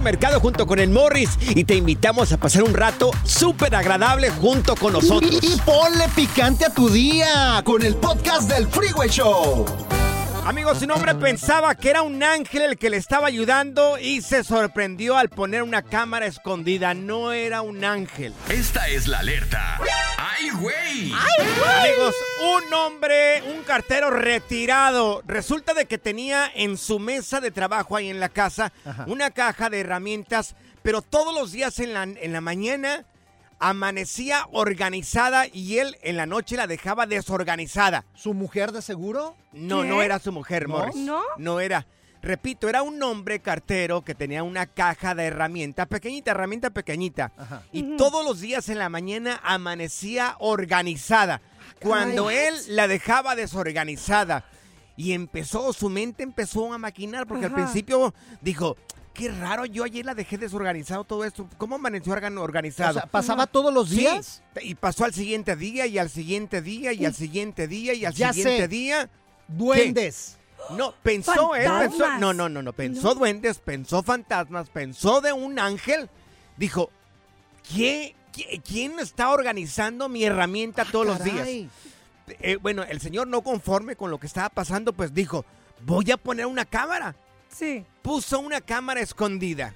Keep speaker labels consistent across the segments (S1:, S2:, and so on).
S1: Mercado junto con el Morris y te invitamos a pasar un rato súper agradable junto con nosotros.
S2: Y, ponle picante a tu día con el podcast del Freeway Show.
S1: Amigos, un hombre pensaba que era un ángel el que le estaba ayudando y se sorprendió al poner una cámara escondida. No era un ángel.
S3: Esta es la alerta. ¡Ay, güey!
S1: Amigos, un hombre, un cartero retirado, resulta de que tenía en su mesa de trabajo ahí en la casa una caja de herramientas, pero todos los días en la, en la mañana amanecía organizada y él en la noche la dejaba desorganizada.
S2: ¿Su mujer de seguro?
S1: No,
S4: ¿Qué?
S1: no era su mujer,
S2: ¿No?
S1: Morris.
S4: ¿No?
S1: No era. Repito, era un hombre cartero que tenía una caja de herramienta, pequeñita, herramienta pequeñita.
S2: Ajá.
S1: Y todos los días en la mañana amanecía organizada. Cuando él la dejaba desorganizada. Y empezó, su mente empezó a maquinar, porque al principio dijo, qué raro, yo ayer la dejé desorganizado todo esto. ¿Cómo amaneció
S2: O
S1: organizado?
S2: sea, ¿pasaba todos los
S1: Sí,
S2: días?
S1: y pasó al siguiente día, y al siguiente día, y al siguiente día, y al
S2: Ya
S1: siguiente
S2: sé.
S1: día.
S2: Duendes.
S1: No, pensó, él pensó.
S4: Fantasmas.
S1: No, no, no, no. Pensó
S4: No.
S1: duendes, pensó fantasmas, pensó de un ángel. Dijo, ¿qué, qué- quién está organizando mi herramienta todos los días? Eh, bueno, el señor no conforme con lo que estaba pasando, pues dijo, voy a poner una cámara.
S4: Sí.
S1: Puso una cámara escondida.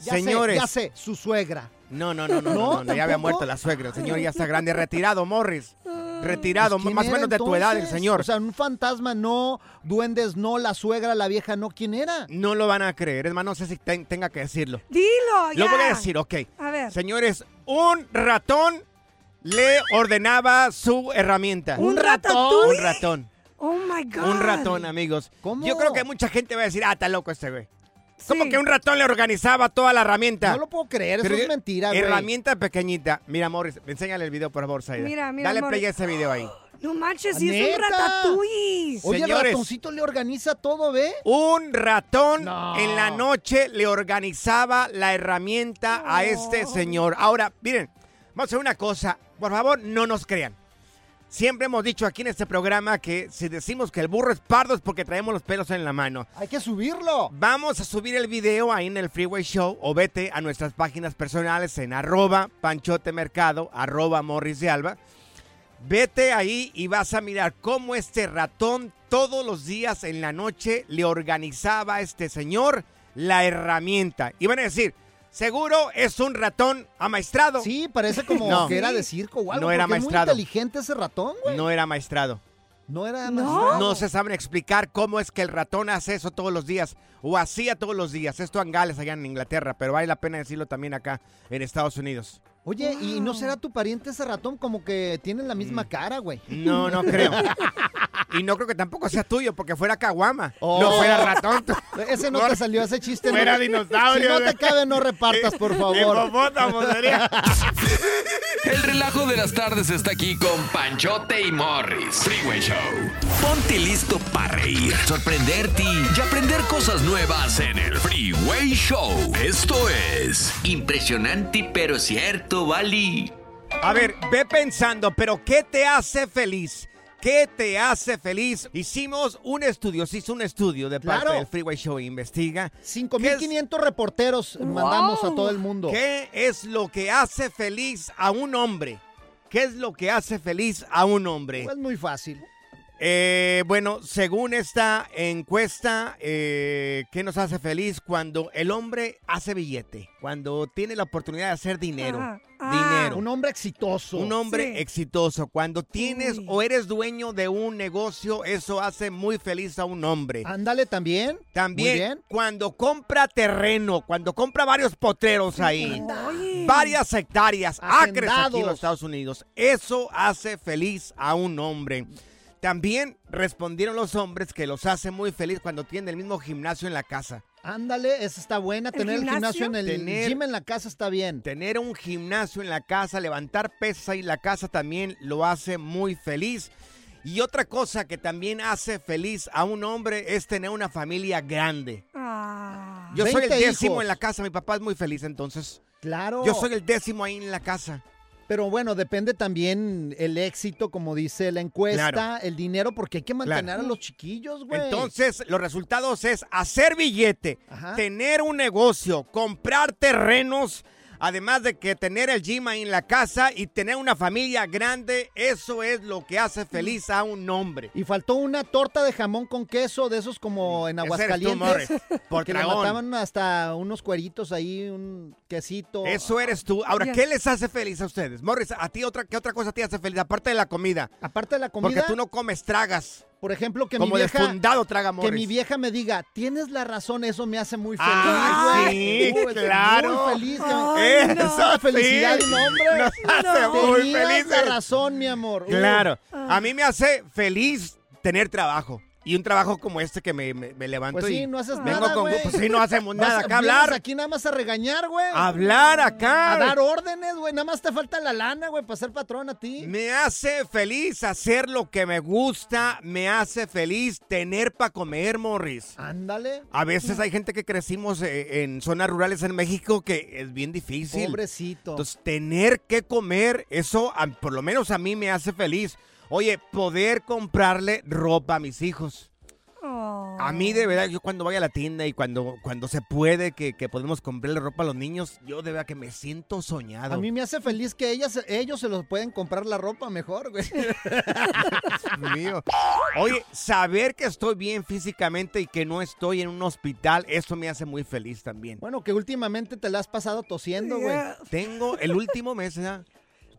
S2: Ya
S1: Señores.
S2: sé, ya sé, su suegra.
S1: No, no, no, no, no, ya había muerto la suegra. El señor ya está grande, retirado, Morris. Retirado,
S2: Pues, ¿quién
S1: más o menos de tu edad el señor.
S2: O sea, un fantasma no, duendes no, la suegra, la vieja no. ¿Quién era?
S1: no lo van a creer, más, no sé si ten- tenga que decirlo.
S4: Dilo,
S1: Lo
S4: ya.
S1: voy a decir, ok.
S4: A ver.
S1: Señores, un ratón le ordenaba su herramienta.
S4: ¿Un ratatouille?
S1: Un ratón.
S4: Oh my God.
S1: Un ratón, amigos.
S2: ¿Cómo?
S1: Yo creo que mucha gente va a decir, ah, está loco este güey. ¿Cómo
S4: Sí.
S1: que un ratón le organizaba toda la herramienta?
S2: No lo puedo creer, eso
S1: Pero
S2: es
S1: yo-
S2: mentira, güey.
S1: Herramienta pequeñita. Mira, Morris, enséñale el video, por favor, Saida.
S4: Mira, mira,
S1: Dale
S4: Morris.
S1: play a ese video ahí.
S4: No manches, sí es un ratatouille.
S2: Oye, el
S1: Señores.
S2: ratoncito le organiza todo, ¿ve?
S1: Un ratón
S2: No.
S1: en la noche le organizaba la herramienta a este señor. Ahora, miren, vamos a hacer una cosa. Por favor, no nos crean. Siempre hemos dicho aquí en este programa que si decimos que el burro es pardo es porque traemos los pelos en la mano.
S2: Hay que subirlo.
S1: Vamos a subir el video ahí en el Freeway Show o vete a nuestras páginas personales en arroba panchote mercado, arroba morris de alba. Vete ahí y vas a mirar cómo este ratón todos los días en la noche le organizaba a este señor la herramienta. Y van a decir, Seguro es un ratón amaestrado.
S2: Sí, parece como
S1: No.
S2: que era de circo o algo.
S1: No era
S2: porque es
S1: maestrado.
S2: muy inteligente ese ratón, güey.
S1: No era maestrado.
S2: No era
S4: No.
S2: maestrado.
S1: No se saben explicar cómo es que el ratón hace eso todos los días o hacía todos los días. Esto en Gales, allá en Inglaterra, pero vale la pena decirlo también acá en Estados Unidos.
S2: Oye, ¿y no será tu pariente ese ratón como que tienen la
S1: Mm.
S2: misma cara, güey?
S1: No, no creo. Y no creo que tampoco sea tuyo, porque fuera caguama.
S2: Oh.
S1: No fuera ratón. tú.
S2: Ese no te salió, ese chiste.
S1: Fuera
S2: no.
S1: dinosaurio,
S2: Si no te cabe, no repartas, por favor.
S3: El relajo de las tardes está aquí con Panchote y Morris. Freeway Show. Ponte listo para reír, sorprenderte y aprender cosas nuevas en el Freeway Show. Esto es impresionante pero cierto, Bali.
S1: A ver, ve pensando, pero ¿qué te hace feliz? ¿Qué te hace feliz? Hicimos un estudio, se hizo un estudio de parte
S2: Claro.
S1: del Freeway Show Investiga.
S2: 5.500 reporteros mandamos a todo el mundo.
S1: ¿Qué es lo que hace feliz a un hombre? ¿Qué es lo que hace feliz a un hombre?
S2: Pues muy fácil.
S1: Eh, bueno, según esta encuesta, eh, ¿qué nos hace feliz? Cuando el hombre hace billete, cuando tiene la oportunidad de hacer dinero.
S4: Ah.
S1: Dinero.
S2: Un hombre exitoso.
S1: Un hombre
S4: Sí.
S1: exitoso. Cuando tienes
S4: Uy.
S1: o eres dueño de un negocio, eso hace muy feliz a un hombre.
S2: Ándale también.
S1: También
S2: Muy bien.
S1: cuando compra terreno, cuando compra varios potreros ahí, varias hectáreas, acres aquí en
S2: Hacendados.
S1: los Estados Unidos, eso hace feliz a un hombre. También respondieron los hombres que los hace muy feliz cuando tienen el mismo gimnasio en la casa.
S2: Ándale, esa está buena. Tener el gimnasio, en el
S1: Tener-
S2: gym en la casa está bien.
S1: Tener un gimnasio en la casa, levantar pesas ahí en la casa también lo hace muy feliz. Y otra cosa que también hace feliz a un hombre es tener una familia grande.
S4: Ah.
S1: Yo soy el
S2: 20
S1: décimo
S2: hijos.
S1: en la casa, mi papá es muy feliz entonces.
S2: Claro.
S1: Yo soy el décimo ahí en la casa.
S2: Pero bueno, depende también el éxito, como dice la encuesta,
S1: Claro.
S2: el dinero, porque hay que mantener
S1: Claro.
S2: a los chiquillos, güey.
S1: Entonces, los resultados es hacer billete,
S2: Ajá.
S1: tener un negocio, comprar terrenos, además de que tener el gym ahí en la casa y tener una familia grande, eso es lo que hace feliz a un hombre.
S2: Y faltó una torta de jamón con queso, de esos como en
S1: Ese eres tú,
S2: Aguascalientes.
S1: Morris, por
S2: que le mataban hasta unos cueritos ahí, un quesito.
S1: Eso eres tú. Ahora. ¿qué les hace feliz a ustedes? Morris, ¿a ti otra, qué otra cosa te hace feliz? Aparte de la comida.
S2: Aparte de la comida,
S1: Porque tú no comes, tragas.
S2: Por ejemplo, que
S1: Como
S2: mi vieja...
S1: traga.
S2: Que mi vieja me diga, tienes la razón, eso me hace muy feliz.
S1: Ah,
S2: güey".
S1: sí,
S2: Uy,
S1: claro.
S2: Muy feliz.
S4: Ay, no.
S2: Esa felicidad
S1: sí.
S2: de un hombre.
S1: Nos hace muy
S2: Tenías
S1: felices.
S2: la razón, mi amor.
S1: Claro. A mí me hace feliz tener trabajo. Y un trabajo como este que me, me- me levanto
S2: Pues
S1: y
S2: sí, no haces
S1: vengo
S2: nada,
S1: con. Pues sí, no hacemos nada. Acá hablar.
S2: aquí nada más a regañar, güey.
S1: Hablar acá.
S2: A dar órdenes, güey. Nada más te falta la lana, güey, para ser patrón a ti.
S1: Me hace feliz hacer lo que me gusta. Me hace feliz tener para comer, Morris.
S2: Ándale.
S1: A veces hay gente que crecimos eh, en zonas rurales en México que es bien difícil.
S2: Pobrecito.
S1: Entonces, tener que comer, eso por lo menos a mí me hace feliz. Oye, poder comprarle ropa a mis hijos.
S4: Oh.
S1: A mí de verdad, yo cuando voy a la tienda y cuando, cuando se puede que, que podemos comprarle ropa a los niños, yo de verdad que me siento soñado.
S2: a mí me hace feliz que ellas, ellos se los pueden comprar la ropa mejor, güey.
S1: Mío. Oye, saber que estoy bien físicamente y que no estoy en un hospital, eso me hace muy feliz también.
S2: Bueno, que últimamente te la has pasado tosiendo, güey.
S1: Tengo el último mes, ¿ya?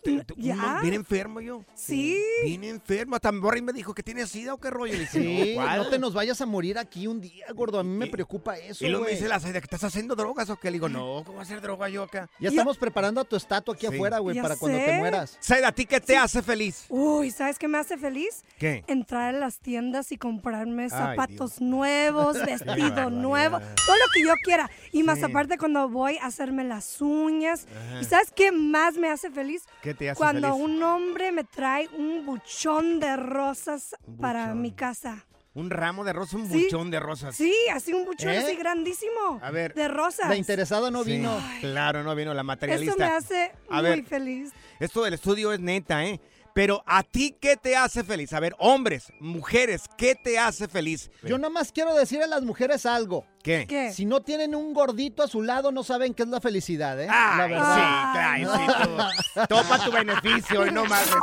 S1: Te- te-
S4: ¿Ya?
S1: uno Bien enfermo yo.
S4: Sí.
S1: Bien enfermo. Hasta Morris me dijo que tiene sida o qué rollo. Le dije,
S2: Sí,
S1: "No, ¿cuál?".
S2: no te nos vayas a morir aquí un día, gordo. A mí me preocupa eso,
S1: Y luego me dice la Zaida, ¿que estás haciendo drogas o qué? Le digo, no, ¿cómo hacer droga yo acá?
S2: Ya estamos preparando a tu estatua aquí
S1: Sí.
S2: afuera, güey, para cuando te mueras.
S1: Zaida, ¿a ti qué te hace feliz?
S4: Uy, ¿sabes qué me hace feliz?
S1: ¿Qué?
S4: Entrar a las tiendas y comprarme zapatos nuevos, vestido nuevo, todo lo que yo quiera. Y más aparte cuando voy a hacerme las uñas.
S1: Ajá.
S4: ¿Y sabes qué más me hace feliz?
S1: ¿Qué te hace
S4: Cuando
S1: feliz?
S4: un hombre me trae un buchón de rosas para mi casa.
S1: Un ramo de rosas, un
S4: Sí.
S1: buchón de rosas.
S4: Sí, así un buchón
S2: ¿Eh?
S4: así grandísimo.
S1: A ver.
S4: De rosas.
S2: La interesada no
S1: Sí,
S2: vino.
S1: Claro, no vino la materialista.
S4: Eso me hace
S1: A
S4: muy
S1: ver.
S4: feliz.
S1: Esto del estudio es neta, ¿eh? Pero a ti, ¿qué te hace feliz? A ver, hombres, mujeres, ¿qué te hace feliz?
S2: Yo nada más quiero decir a las mujeres algo.
S1: ¿Qué?
S4: ¿Qué?
S2: Si no tienen un gordito a su lado, no saben qué es la felicidad, ¿eh? la
S1: Ay,
S2: verdad.
S1: sí, ay, sí, tú. Toma tu beneficio y no más este.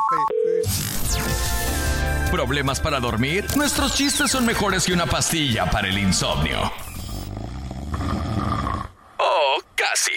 S3: ¿Problemas para dormir? Nuestros chistes son mejores que una pastilla para el insomnio. Oh, casi.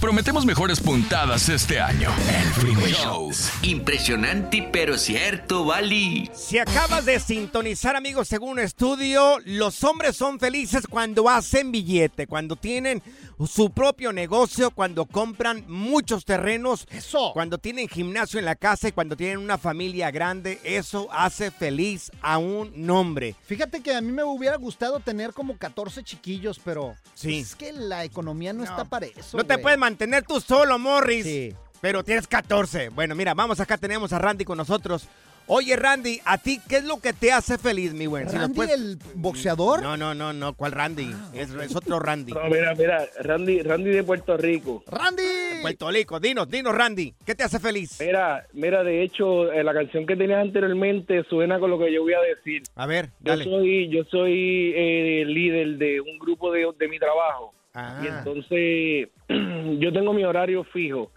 S3: Prometemos mejores puntadas este año. El Freeway Show.
S5: Impresionante, pero cierto, Bali.
S1: Si acabas de sintonizar, amigos, según un estudio, los hombres son felices cuando hacen billete, cuando tienen su propio negocio, cuando compran muchos terrenos,
S2: Eso.
S1: cuando tienen gimnasio en la casa y cuando tienen una familia grande. Eso hace feliz a un hombre.
S2: Fíjate que a mí me hubiera gustado tener como 14 chiquillos, pero
S1: Sí.
S2: es que la economía no, está para eso.
S1: No te
S2: güey.
S1: puedes mantener tú solo, Morris.
S2: Sí.
S1: Pero tienes 14. Bueno, mira, vamos acá, tenemos a Randy con nosotros. Oye, Randy, ¿a ti qué es lo que te hace feliz, mi buen? Si nos
S2: ¿Randy,
S1: puedes-
S2: el boxeador?
S1: No, no, no, no, ¿cuál Randy? Es, es otro Randy.
S6: No, mira, mira, Randy, Randy de Puerto Rico.
S2: ¡Randy!
S1: Puerto Rico, dinos, dinos, Randy, ¿qué te hace feliz?
S6: Mira, mira, de hecho, eh, la canción que tenías anteriormente suena con lo que yo voy a decir.
S1: A ver,
S6: Yo soy, yo soy eh, líder de un grupo de, de mi trabajo.
S1: Ah.
S6: Y entonces yo tengo mi horario fijo.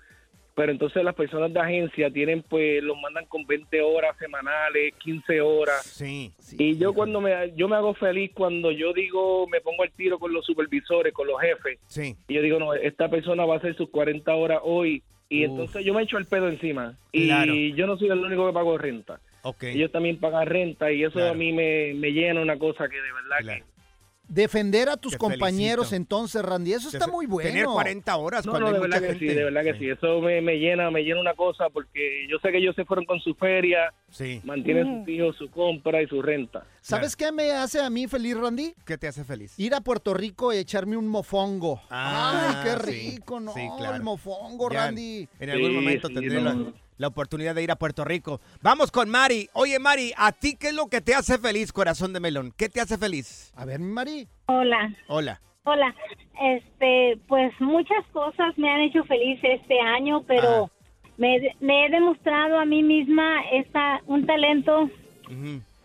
S6: Pero entonces las personas de agencia tienen, pues, los mandan con 20 horas semanales, 15 horas.
S1: Sí.
S6: y yo cuando me, yo me hago feliz cuando yo digo, me pongo al tiro con los supervisores, con los jefes.
S1: Sí.
S6: Y yo digo, no, esta persona va a hacer sus 40 horas hoy. Y
S1: Uf.
S6: entonces yo me echo el pedo encima. Y
S1: Claro.
S6: yo no soy el único que pago renta.
S1: Ok.
S6: Ellos también pagan renta y eso
S1: Claro.
S6: a mí me, me llena una cosa que de verdad
S1: Claro.
S2: Defender a tus
S1: Te
S2: compañeros
S1: felicito.
S2: entonces, Randy, eso está muy bueno.
S1: Tener 40 horas.
S6: No,
S1: cuando
S6: no, de
S1: hay
S6: verdad
S1: mucha
S6: que sí, de verdad que sí. Eso me, me llena, me llena una cosa porque yo sé que ellos se fueron con su feria,
S1: Sí.
S6: mantienen sus hijos, su compra y su renta.
S2: ¿Sabes qué me hace a mí feliz, Randy?
S1: ¿Qué te hace feliz?
S2: Ir a Puerto Rico y echarme un mofongo.
S1: Ah,
S2: Ay, qué
S1: sí.
S2: rico, ¿no?
S1: Sí, claro.
S2: El mofongo,
S1: Ya
S2: Randy.
S1: En algún
S6: Sí,
S1: momento
S6: sí,
S1: tendré
S6: no.
S1: la, la oportunidad de ir a Puerto Rico. Vamos con Mari. Oye, Mari, ¿a ti qué es lo que te hace feliz, corazón de melón? ¿Qué te hace feliz?
S2: A ver, mi Mari.
S4: Hola,
S1: Hola.
S4: hola. Este, pues muchas cosas me han hecho feliz este año, pero me, me he demostrado a mí misma esta, un talento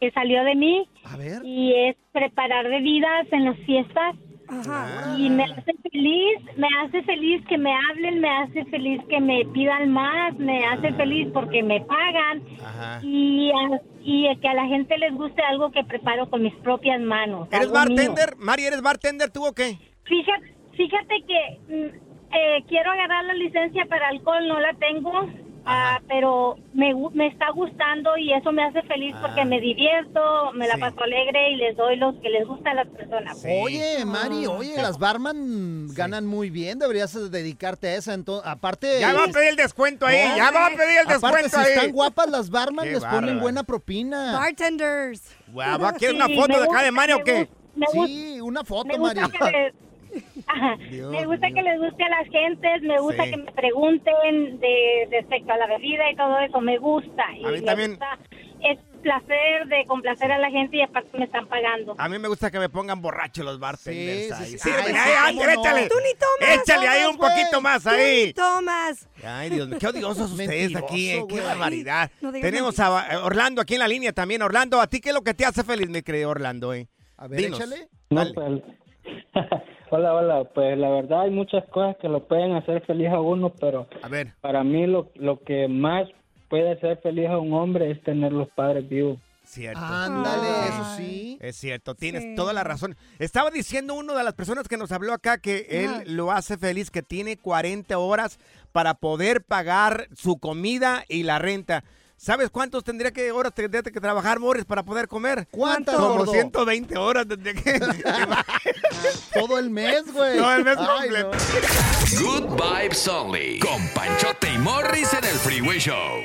S4: que salió de mí
S2: A ver.
S4: y es preparar bebidas en las fiestas.
S1: Ah.
S4: Y me hace feliz, me hace feliz que me hablen, me hace feliz que me pidan más, me hace feliz porque me pagan
S1: Ajá.
S4: y, a- y que a la gente les guste algo que preparo con mis propias manos.
S1: ¿Eres
S4: mío.
S1: bartender? Mari, ¿eres bartender tú o qué?
S4: Fíjate, fíjate que mm, eh, quiero agarrar la licencia para alcohol, no la tengo, ah, pero me, me está gustando y eso me hace feliz porque me divierto, me la
S1: Ah. Sí.
S4: paso alegre y les doy lo que les gusta a las personas.
S1: Sí.
S2: Oye, Mari, oye, las barman ganan muy bien. Deberías dedicarte a esa. Entonces, aparte.
S1: Ya va a pedir el descuento ahí.
S2: No,
S1: ya va a pedir el
S2: aparte,
S1: descuento
S2: si
S1: ahí.
S2: están guapas las barman,
S1: Qué
S2: les ponen buena propina.
S4: Bartenders.
S1: Guau, ¿va a querer
S4: Sí,
S1: una foto de acá de
S4: gusta,
S1: Mari o qué?
S4: gusta,
S2: Sí, una foto,
S4: gusta
S2: Mari.
S4: que les, Ajá.
S1: Dios
S4: me gusta
S1: mío.
S4: que les guste a las gentes, me gusta
S1: Sí.
S4: que me pregunten de respecto a la bebida y todo eso, me gusta. Y
S1: A mí
S4: me
S1: también.
S4: gusta- es placer de complacer a la gente y aparte me están pagando.
S1: A mí me gusta que me pongan borrachos los bartenders
S2: Sí, sí, sí. Ay,
S1: ay,
S2: sí,
S1: ay, échale.
S2: Tú
S4: ni tomas,
S1: Échale ahí un poquito más ahí.
S4: Tomas.
S1: Ay, Dios mío, qué odiosos ustedes aquí, eh, qué barbaridad.
S4: No
S1: Tenemos a Orlando aquí en la línea también. Orlando, ¿a ti qué es lo que te hace feliz, mi querido Orlando? Eh?
S2: A ver,
S1: Dinos.
S2: échale.
S6: No, hola, hola. Pues la verdad hay muchas cosas que lo pueden hacer feliz a uno, pero
S1: A ver.
S6: para mí lo, lo que más puede hacer feliz a un hombre es tener los padres vivos.
S1: Cierto.
S2: Ándale,
S4: Ay.
S2: eso sí.
S1: Es cierto, tienes
S4: Sí.
S1: toda la razón. Estaba diciendo uno de las personas que nos habló acá que
S4: Ajá.
S1: él lo hace feliz, que tiene 40 horas para poder pagar su comida y la renta. ¿Sabes cuántos tendría que horas tendría que trabajar Morris para poder comer?
S2: ¿Cuántas,
S1: Como
S2: gordo?
S1: 120 horas desde que
S2: Todo el mes, güey.
S1: Todo el mes
S2: Ay,
S1: completo.
S2: no.
S3: Good Vibes Only. Con Panchote y Morris en el Freeway Show.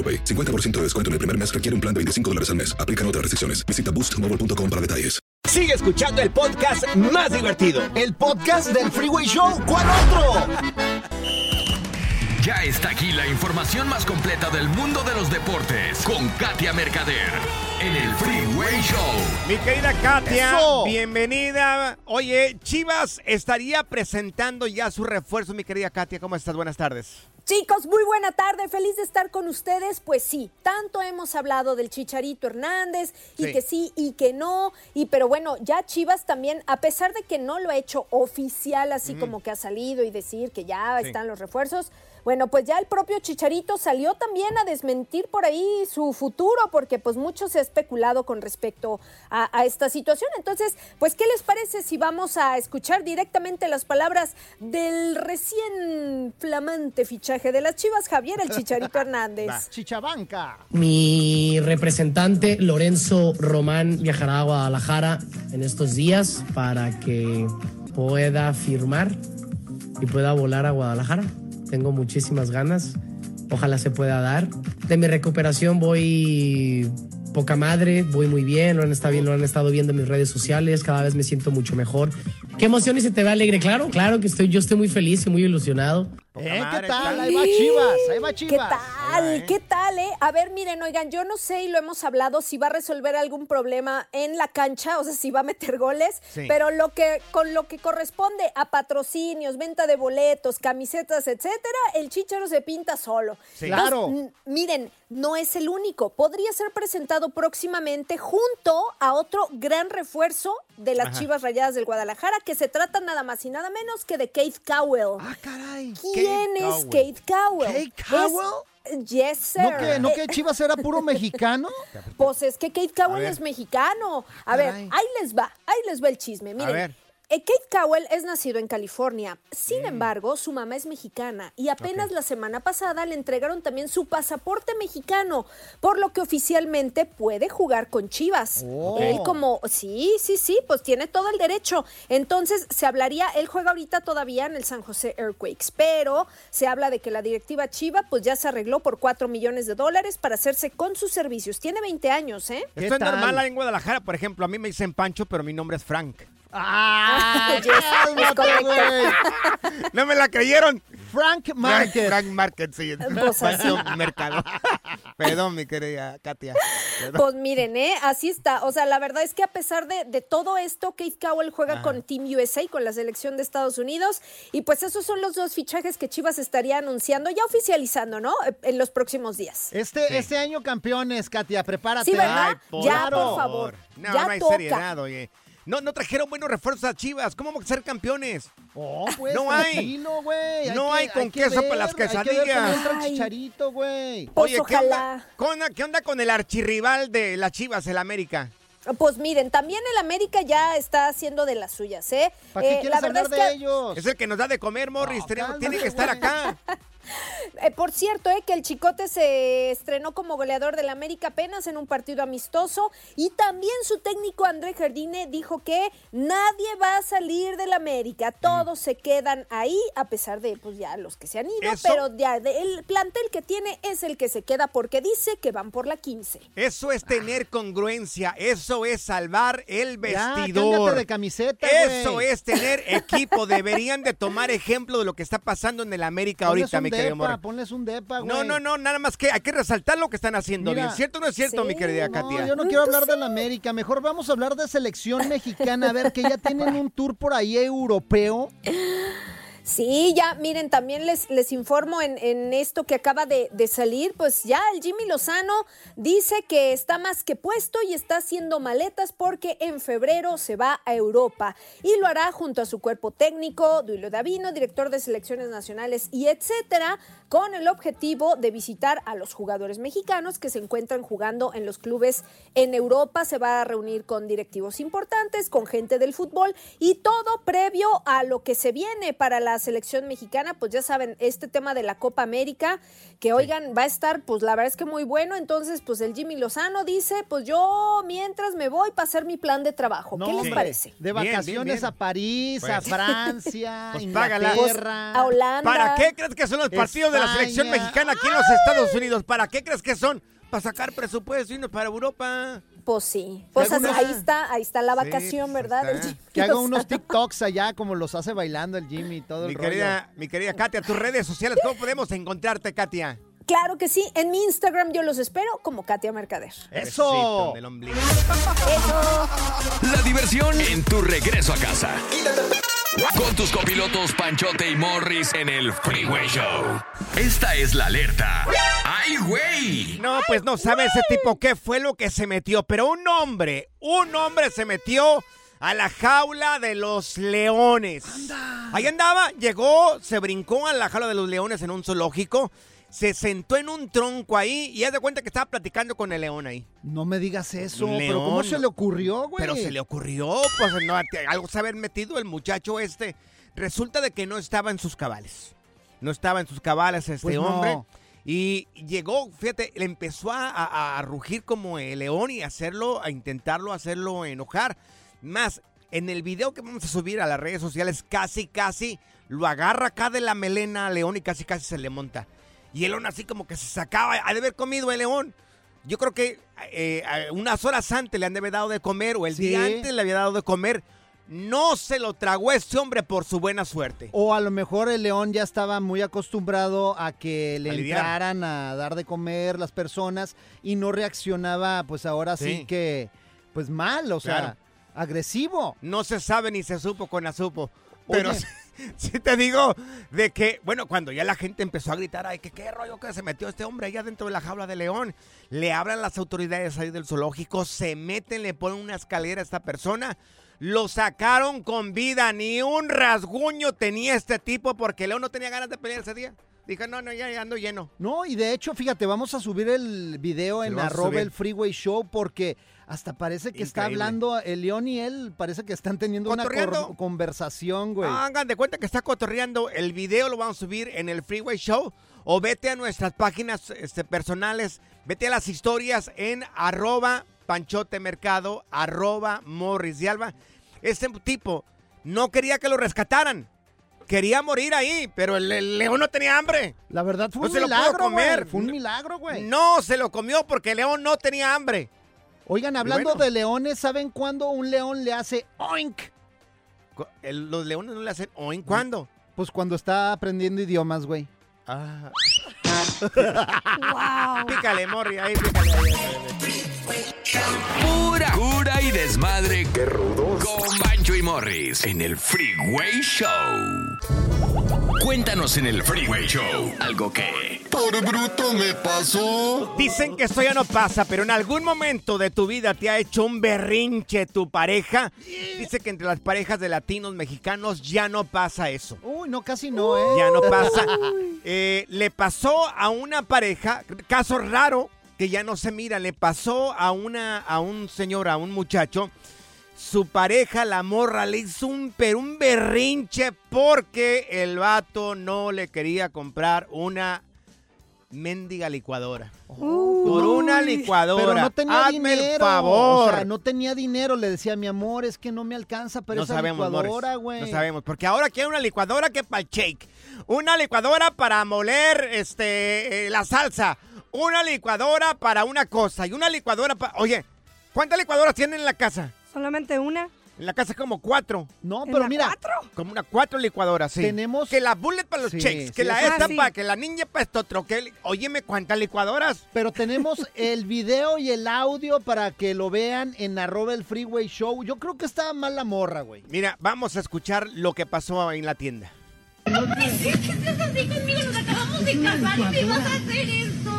S7: AroPay. 50% de descuento en el primer mes requiere un plan de 25 dólares al mes. Aplican otras restricciones. Visita boostmobile.com para detalles.
S2: Sigue escuchando el podcast más divertido. El podcast del Freeway Show. ¿Cuál otro?
S3: Ya está aquí la información más completa del mundo de los deportes con Katia Mercader en el Freeway Show.
S1: Mi querida Katia,
S3: Eso.
S1: bienvenida. Oye, Chivas estaría presentando ya su refuerzo, mi querida Katia. ¿Cómo estás? Buenas tardes.
S8: Chicos, muy buena tarde, feliz de estar con ustedes. Pues sí, tanto hemos hablado del Chicharito Hernández y
S9: Sí.
S8: que sí y que no, y pero bueno, ya Chivas también, a pesar de que no lo ha hecho oficial, así
S9: Mm.
S8: como que ha salido y decir que ya
S9: Sí.
S8: están los refuerzos, bueno, pues ya el propio Chicharito salió también a desmentir por ahí su futuro, porque pues mucho se especulado con respecto a, a esta situación. Entonces, pues, ¿qué les parece si vamos a escuchar directamente las palabras del recién flamante fichaje de las Chivas, Javier el Chicharito Hernández?
S2: Chichabanca.
S10: Mi representante Lorenzo Román viajará a Guadalajara en estos días para que pueda firmar y pueda volar a Guadalajara. Tengo muchísimas ganas. Ojalá se pueda dar. De mi recuperación voy poca madre, voy muy bien, lo han estado, bien, lo han estado viendo en mis redes sociales, cada vez me siento mucho mejor. ¿Qué emoción y se te ve alegre? Claro, claro que estoy, yo estoy muy feliz y muy ilusionado.
S2: ¿Eh? ¿Qué tal? Ahí va Chivas, ahí va
S8: ¿Qué
S2: Chivas.
S8: tal? ¿Qué tal, eh? A ver, miren, oigan, yo no sé y lo hemos hablado si va a resolver algún problema en la cancha, o sea, si va a meter goles,
S9: Sí.
S8: pero lo que con lo que corresponde a patrocinios, venta de boletos, camisetas, etcétera, el Chicharo se pinta solo.
S9: Sí.
S8: Entonces,
S9: Claro.
S8: miren, no es el único. Podría ser presentado próximamente junto a otro gran refuerzo de las
S9: Ajá.
S8: Chivas Rayadas del Guadalajara, que se trata nada más y nada menos que de Keith Cowell. Ah,
S2: caray.
S8: ¿Quién es
S2: Cowell.
S8: Keith Cowell?
S2: ¿Keith
S8: Es-
S2: Cowell?
S8: Yes, sir.
S2: ¿No que, ¿No que
S8: Eh,
S2: Chivas era puro mexicano?
S8: Pues es que Kate Cowell
S2: ver.
S8: es mexicano. A ver,
S2: Caray.
S8: ahí les va, ahí les va el chisme. Miren,
S2: ver.
S8: eh, Kate Cowell es nacido en California. Sin embargo, su mamá es mexicana y apenas la semana pasada le entregaron también su pasaporte mexicano, por lo que oficialmente puede jugar con Chivas.
S9: Oh.
S8: Él como, sí, sí, sí, pues tiene todo el derecho. Entonces se hablaría, él juega ahorita todavía en el San José Earthquakes, pero se habla de que la directiva Chiva pues ya se arregló por 4 millones de dólares para hacerse con sus servicios. Tiene 20 años, ¿eh?
S1: Esto es normal ahí en Guadalajara, por ejemplo. A mí me dicen Pancho, pero mi nombre es Frank.
S2: ¡Ah!
S8: Yes.
S1: ¿No me la creyeron?
S2: Frank Market.
S1: Frank, Market, sí.
S8: Pues así.
S1: Mercado. Perdón, mi querida Katia. Perdón.
S8: Pues miren, ¿eh? así está. O sea, la verdad es que a pesar de, de todo esto, Keith Cowell juega
S1: Ajá.
S8: con Team USA, con la selección de Estados Unidos. Y pues esos son los dos fichajes que Chivas estaría anunciando, ya oficializando, ¿no? Eh, En los próximos días.
S2: Este, este año campeones, Katia, prepárate.
S8: Sí, ¿verdad?
S2: Ay,
S8: Ya,
S2: claro.
S8: por favor.
S1: No,
S8: ya
S1: no hay
S8: toca.
S1: seriedad, oye. No, no trajeron buenos refuerzos a Chivas. ¿Cómo vamos a ser campeones?
S2: Oh, pues,
S1: no hay. No
S2: que-
S1: hay con
S2: que
S1: queso para las
S2: ver, Hay que
S1: quesadillas.
S2: el güey.
S8: Pues
S1: Oye, ¿qué onda,
S8: ojalá.
S1: qué onda- qué onda con el archirrival de las Chivas, el América?
S8: Pues miren, también el América ya está haciendo de las suyas, ¿eh?
S1: ¿Para qué
S8: Eh,
S1: quieres
S8: la verdad
S1: hablar
S8: es
S1: de
S8: que
S2: ellos?
S1: Es el que nos da de comer, Morris. Tenemos- tiene que estar acá.
S8: Eh, por cierto, eh, que el Chicote se estrenó como goleador del América apenas en un partido amistoso y también su técnico André Jardine dijo que nadie va a salir del América, todos se quedan ahí a pesar de pues ya los que se han ido,
S1: Eso-
S8: pero ya de- el plantel que tiene es el que se queda porque dice que van por la 15.
S1: Eso es tener congruencia. Eso es salvar el vestidor.
S2: de camiseta,
S1: Eso es tener equipo. Deberían de tomar ejemplo de lo que está pasando en el América ahorita, mi
S2: ponles un depa, güey.
S1: No, no, no, nada más que hay que resaltar lo que están haciendo
S2: Mira.
S1: bien. ¿Cierto o no es cierto, mi querida
S2: No,
S1: Katia?
S2: yo no quiero hablar del América, mejor vamos a hablar de selección mexicana, a ver que ya tienen un tour por ahí europeo.
S8: Sí, ya, miren, también les, les informo en, en esto que acaba de, de salir, pues ya el Jimmy Lozano dice que está más que puesto y está haciendo maletas porque en febrero se va a Europa y lo hará junto a su cuerpo técnico, Duilio Davino, director de selecciones nacionales y etcétera, con el objetivo de visitar a los jugadores mexicanos que se encuentran jugando en los clubes en Europa. Se va a reunir con directivos importantes, con gente del fútbol y todo previo a lo que se viene para la selección mexicana. Pues ya saben, este tema de la Copa América, que oigan, va a estar, pues la verdad es que muy bueno. Entonces, pues el Jimmy Lozano dice, pues yo mientras me voy para hacer mi plan de trabajo. ¿Qué les parece?
S2: De
S1: Bien, bien,
S2: vacaciones
S1: bien.
S2: a París, a
S1: Pues-
S2: Francia,
S1: Pues.
S2: Inglaterra.
S8: A Holanda.
S1: ¿Para qué crees que son los partidos de la selección mexicana aquí en los Estados Unidos? ¿Para qué crees que son? Para sacar presupuesto y irnos para Europa.
S8: Pues sí. Pues ahí está, ahí está la
S1: Sí,
S8: vacación,
S1: pues,
S8: ¿verdad?
S1: está.
S8: del Jimmy
S2: Que haga unos TikToks allá como los hace bailando el Jimmy y todo
S1: Mi
S2: el rollo.
S1: querida, mi querida Katia, tus redes sociales, ¿cómo podemos encontrarte, Katia?
S8: Claro que sí. En mi Instagram yo los espero como Katia Mercader.
S2: ¡Eso!
S1: en el ombligo.
S3: La diversión en tu regreso a casa. Con tus copilotos Panchote y Morris en el Freeway Show. Esta es la alerta. ¡Ay, güey!
S1: No, pues no sabe ese tipo qué fue lo que se metió, pero un hombre, un hombre se metió a la jaula de los leones. Ahí andaba, llegó, se brincó a la jaula de los leones en un zoológico, se sentó en un tronco ahí y haz de cuenta que estaba platicando con el león ahí.
S2: No me digas eso, pero ¿cómo se le ocurrió, güey?
S1: Pero se le ocurrió, pues no, algo se haber metido el muchacho este. Resulta de que no estaba en sus cabales. No estaba en sus cabales este
S2: Pues no.
S1: hombre. Y llegó, fíjate, le empezó a, a- a rugir como el león y hacerlo, a intentarlo hacerlo enojar. Más, en el video que vamos a subir a las redes sociales, casi, casi lo agarra acá de la melena al león y casi, casi se le monta. Y el león así como que se sacaba, ha de haber comido el león. Yo creo que eh, unas horas antes le han de haber dado de comer o el
S2: Sí.
S1: día antes le había dado de comer. No se lo tragó este hombre por su buena suerte.
S2: O a lo mejor el león ya estaba muy acostumbrado a que le
S1: A
S2: entraran a dar de comer las personas y no reaccionaba, pues ahora sí,
S1: Sí.
S2: que, pues mal, o sea, agresivo.
S1: No se sabe ni se supo con la supo. Pero
S2: Oye.
S1: sí, te digo de que, bueno, cuando ya la gente empezó a gritar, ay, que qué rollo que se metió este hombre allá dentro de la jaula de león. Le hablan las autoridades ahí del zoológico, se meten, le ponen una escalera a esta persona. Lo sacaron con vida, ni un rasguño tenía este tipo porque León no tenía ganas de pelear ese día. Dije, no, no, ya, ya ando lleno.
S2: No, y de hecho, fíjate, vamos a subir el video en arroba el Freeway Show porque hasta parece que está hablando el león y él, parece que están teniendo una conversación, güey.
S1: Hagan de cuenta que está cotorreando. El video lo vamos a subir en el Freeway Show. O vete a nuestras páginas este, personales. Vete a las historias en arroba panchote mercado, arroba morris de alba. Este tipo no quería que lo rescataran. Quería morir ahí, pero el, el león no tenía hambre.
S2: La verdad fue
S1: No
S2: un
S1: se lo pudo
S2: milagro,
S1: comer.
S2: güey. Fue un milagro, güey.
S1: No se lo comió porque el león no tenía hambre.
S2: Oigan, hablando
S1: bueno.
S2: de leones, ¿saben cuándo un león le hace oink?
S1: El- los leones no le hacen oin. ¿Cuándo?
S2: Pues cuando está aprendiendo idiomas, güey.
S1: Ah.
S8: ¡Wow!
S1: Pícale, Morri, ahí, pícale. ahí, ahí, ahí.
S3: Pura cura y desmadre. ¡Qué rudos! Con Bancho y Morris en el Freeway Show. Cuéntanos en el Freeway Show algo que...
S9: Por bruto me pasó.
S1: Dicen que esto ya no pasa, pero en algún momento de tu vida te ha hecho un berrinche tu pareja. Dice que entre las parejas de latinos mexicanos ya no pasa eso.
S2: Uy, no, casi no, ¿eh?
S1: Ya no pasa. Eh, le pasó a una pareja, caso raro que ya no se mira, le pasó a una a un señor, a un muchacho. Su pareja, la morra, le hizo un, pero un berrinche porque el vato no le quería comprar una mendiga licuadora. Por una licuadora.
S2: Pero no tenía
S1: Hazme
S2: dinero.
S1: el favor.
S2: O sea, no tenía dinero. Le decía, mi amor, es que no me alcanza para
S1: no
S2: esa
S1: sabemos,
S2: licuadora, güey.
S1: No sabemos, porque ahora quiere una licuadora que para el shake. Una licuadora para moler este, eh, la salsa. Una licuadora para una cosa. Y una licuadora para... Oye, ¿cuántas licuadoras tienen en la casa?
S11: Solamente una.
S1: En la casa como cuatro.
S2: No,
S11: ¿En
S2: pero
S11: la
S2: mira,
S11: cuatro?
S1: Como una cuatro licuadoras, sí.
S2: Tenemos-
S1: Que la bullet para los
S2: Sí,
S1: que
S2: sí,
S1: la esta
S11: sí.
S1: para que la niña para esto otro. Que... Óyeme, ¿cuántas licuadoras?
S2: pero tenemos el video y el audio para que lo vean en arroba el freeway show. Yo creo que está mal la morra, güey.
S1: Mira, vamos a escuchar lo que pasó en la tienda.
S11: decir que seas así conmigo, nos acabamos de casar y me vas a hacer esto.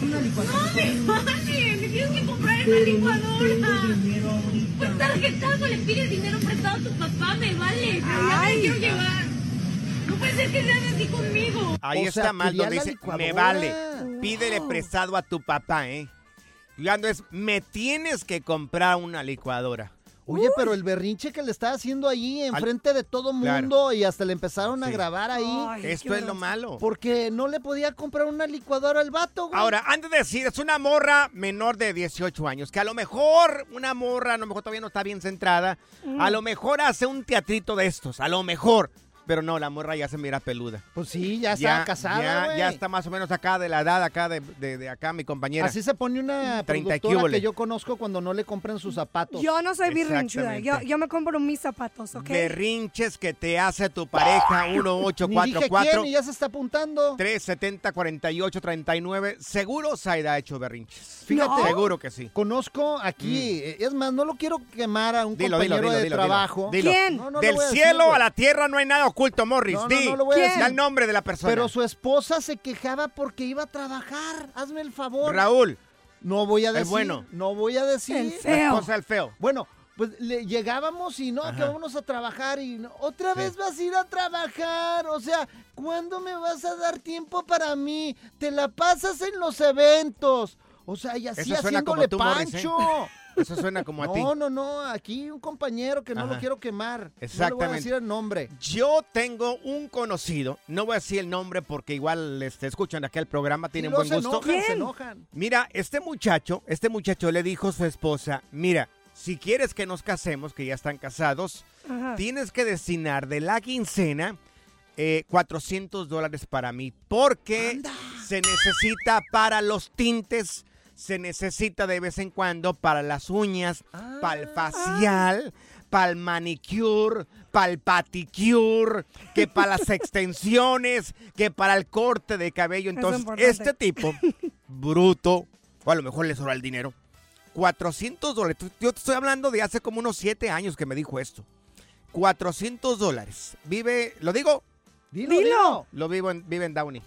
S11: No me vale, me tienes que comprar esa licuadora. Pues tarjetazo, le pides dinero prestado a tu papá, me vale, pero ya me quiero llevar. No puede ser que seas así conmigo.
S1: Ahí
S2: O
S1: está
S2: sea,
S1: mal donde dice, me vale, pídele prestado a tu papá, ¿eh? Cuando es, me tienes que comprar una licuadora.
S2: Oye, pero el berrinche que le estaba haciendo ahí enfrente de todo
S1: Claro.
S2: mundo y hasta le empezaron a
S1: Sí.
S2: grabar ahí.
S1: Esto es lo malo.
S2: Porque no le podía comprar una licuadora al vato, güey.
S1: Ahora, antes de decir, es una morra menor de 18 años, que a lo mejor una morra, a lo mejor todavía no está bien centrada,
S2: Mm.
S1: a lo mejor hace un teatrito de estos, a lo mejor. Pero no, la morra ya se mira peluda.
S2: Pues sí, ya casada,
S1: ya,
S2: güey.
S1: ya está más o menos acá de la edad acá de, de- de acá mi compañera.
S2: Así se pone una
S1: 30 y
S2: productora
S1: cúbole.
S2: que yo conozco cuando no le compran sus zapatos.
S12: Yo no soy birrinchuda. Yo, yo me compro mis zapatos, ¿ok?
S1: Berrinches que te hace tu pareja
S2: Ni dije
S1: 1844
S2: quién y ya se está apuntando.
S1: 370 48 39. Seguro Zaida ha hecho berrinches.
S2: Fíjate.
S1: Seguro que sí.
S2: Conozco aquí, eh, es más, no lo quiero quemar a un
S1: Mm. Dilo,
S2: compañero
S1: dilo,
S2: de
S1: dilo,
S2: trabajo.
S1: dilo.
S12: ¿Quién?
S2: No, no
S1: Del
S2: voy a decir,
S1: cielo a la tierra no hay nada oculto, Morris.
S2: No, no,
S1: Di.
S2: no lo voy a
S1: Da
S2: decir.
S1: el nombre de la persona.
S2: Pero su esposa se quejaba porque iba a trabajar. Hazme el favor.
S1: Raúl.
S2: No voy a
S1: El
S2: decir.
S1: bueno.
S2: No voy a decir.
S12: El
S1: La
S12: feo.
S1: esposa del feo.
S2: Bueno, pues le llegábamos y no, que
S1: Ajá.
S2: vámonos a trabajar y no, otra vez vas a ir a trabajar. O sea, ¿cuándo me vas a dar tiempo para mí? Te la pasas en los eventos. O sea, y así
S1: Eso suena como
S2: haciéndole
S1: tú, Morris, ¿eh?
S2: pancho.
S1: Eso suena como a ti.
S2: No, no, no, aquí un compañero que no lo quiero quemar. No le voy a
S1: Exactamente.
S2: decir el nombre.
S1: Yo tengo un conocido, no voy a decir el nombre porque igual este, escuchan aquel programa, tienen buen
S2: se
S1: gusto.
S2: enojan, se enojan.
S1: Mira, este muchacho, este muchacho le dijo a su esposa, mira, si quieres que nos casemos, que ya están casados,
S12: Ajá.
S1: tienes que destinar de la quincena eh, 400 dólares para mí, porque se necesita para los tintes, se necesita de vez en cuando para las uñas, para el facial, para el manicure, para el paticure, que para las extensiones, que para el corte de cabello.
S12: Es
S1: Entonces, este tipo, bruto, o a lo mejor le sobra el dinero, 400 dólares. Yo te estoy hablando de hace como unos 7 años que me dijo esto. 400 dólares. Vive, ¿lo digo?
S2: Dilo.
S1: Lo vivo en, vive en Downey.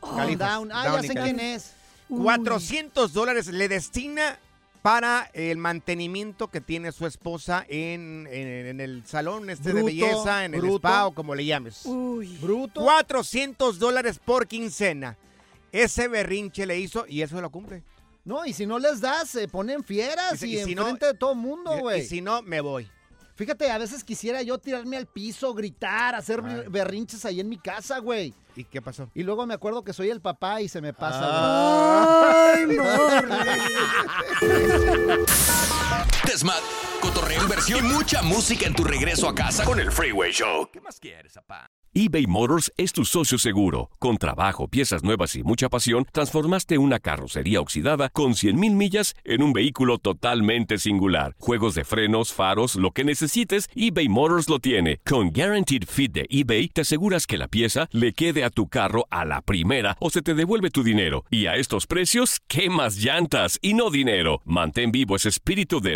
S2: Oh,
S1: Califas,
S2: Down. Ah, ya sé quién es.
S1: 400 dólares le destina para el mantenimiento que tiene su esposa en, en- en el salón este de belleza, en el spa o como le llames.
S12: Uy.
S2: Bruto.
S1: 400 dólares por quincena. Ese berrinche le hizo y eso lo cumple.
S2: No, y si no les das, se ponen fieras
S1: Y si-
S2: y,
S1: y si no-
S2: enfrente de todo el mundo,
S1: Y-
S2: güey.
S1: Y si no, me voy.
S2: Fíjate, a veces quisiera yo tirarme al piso, gritar, hacer
S1: Ay.
S2: berrinches ahí en mi casa, güey.
S1: ¿Y qué pasó?
S2: Y luego me acuerdo que soy el papá y se me pasa.
S1: Ah.
S2: güey.
S3: Desmad, cotorreo, inversión y mucha música en tu regreso a casa con el Freeway Show. ¿Qué más quieres, papá?
S13: eBay Motors es tu socio seguro. Con trabajo, piezas nuevas y mucha pasión, transformaste una carrocería oxidada con 100.000 millas en un vehículo totalmente singular. Juegos de frenos, faros, lo que necesites, eBay Motors lo tiene. Con Guaranteed Fit de eBay, te aseguras que la pieza le quede a tu carro a la primera o se te devuelve tu dinero. Y a estos precios, ¿qué más llantas y no dinero? Mantén vivo ese espíritu de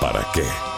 S14: ¿para qué?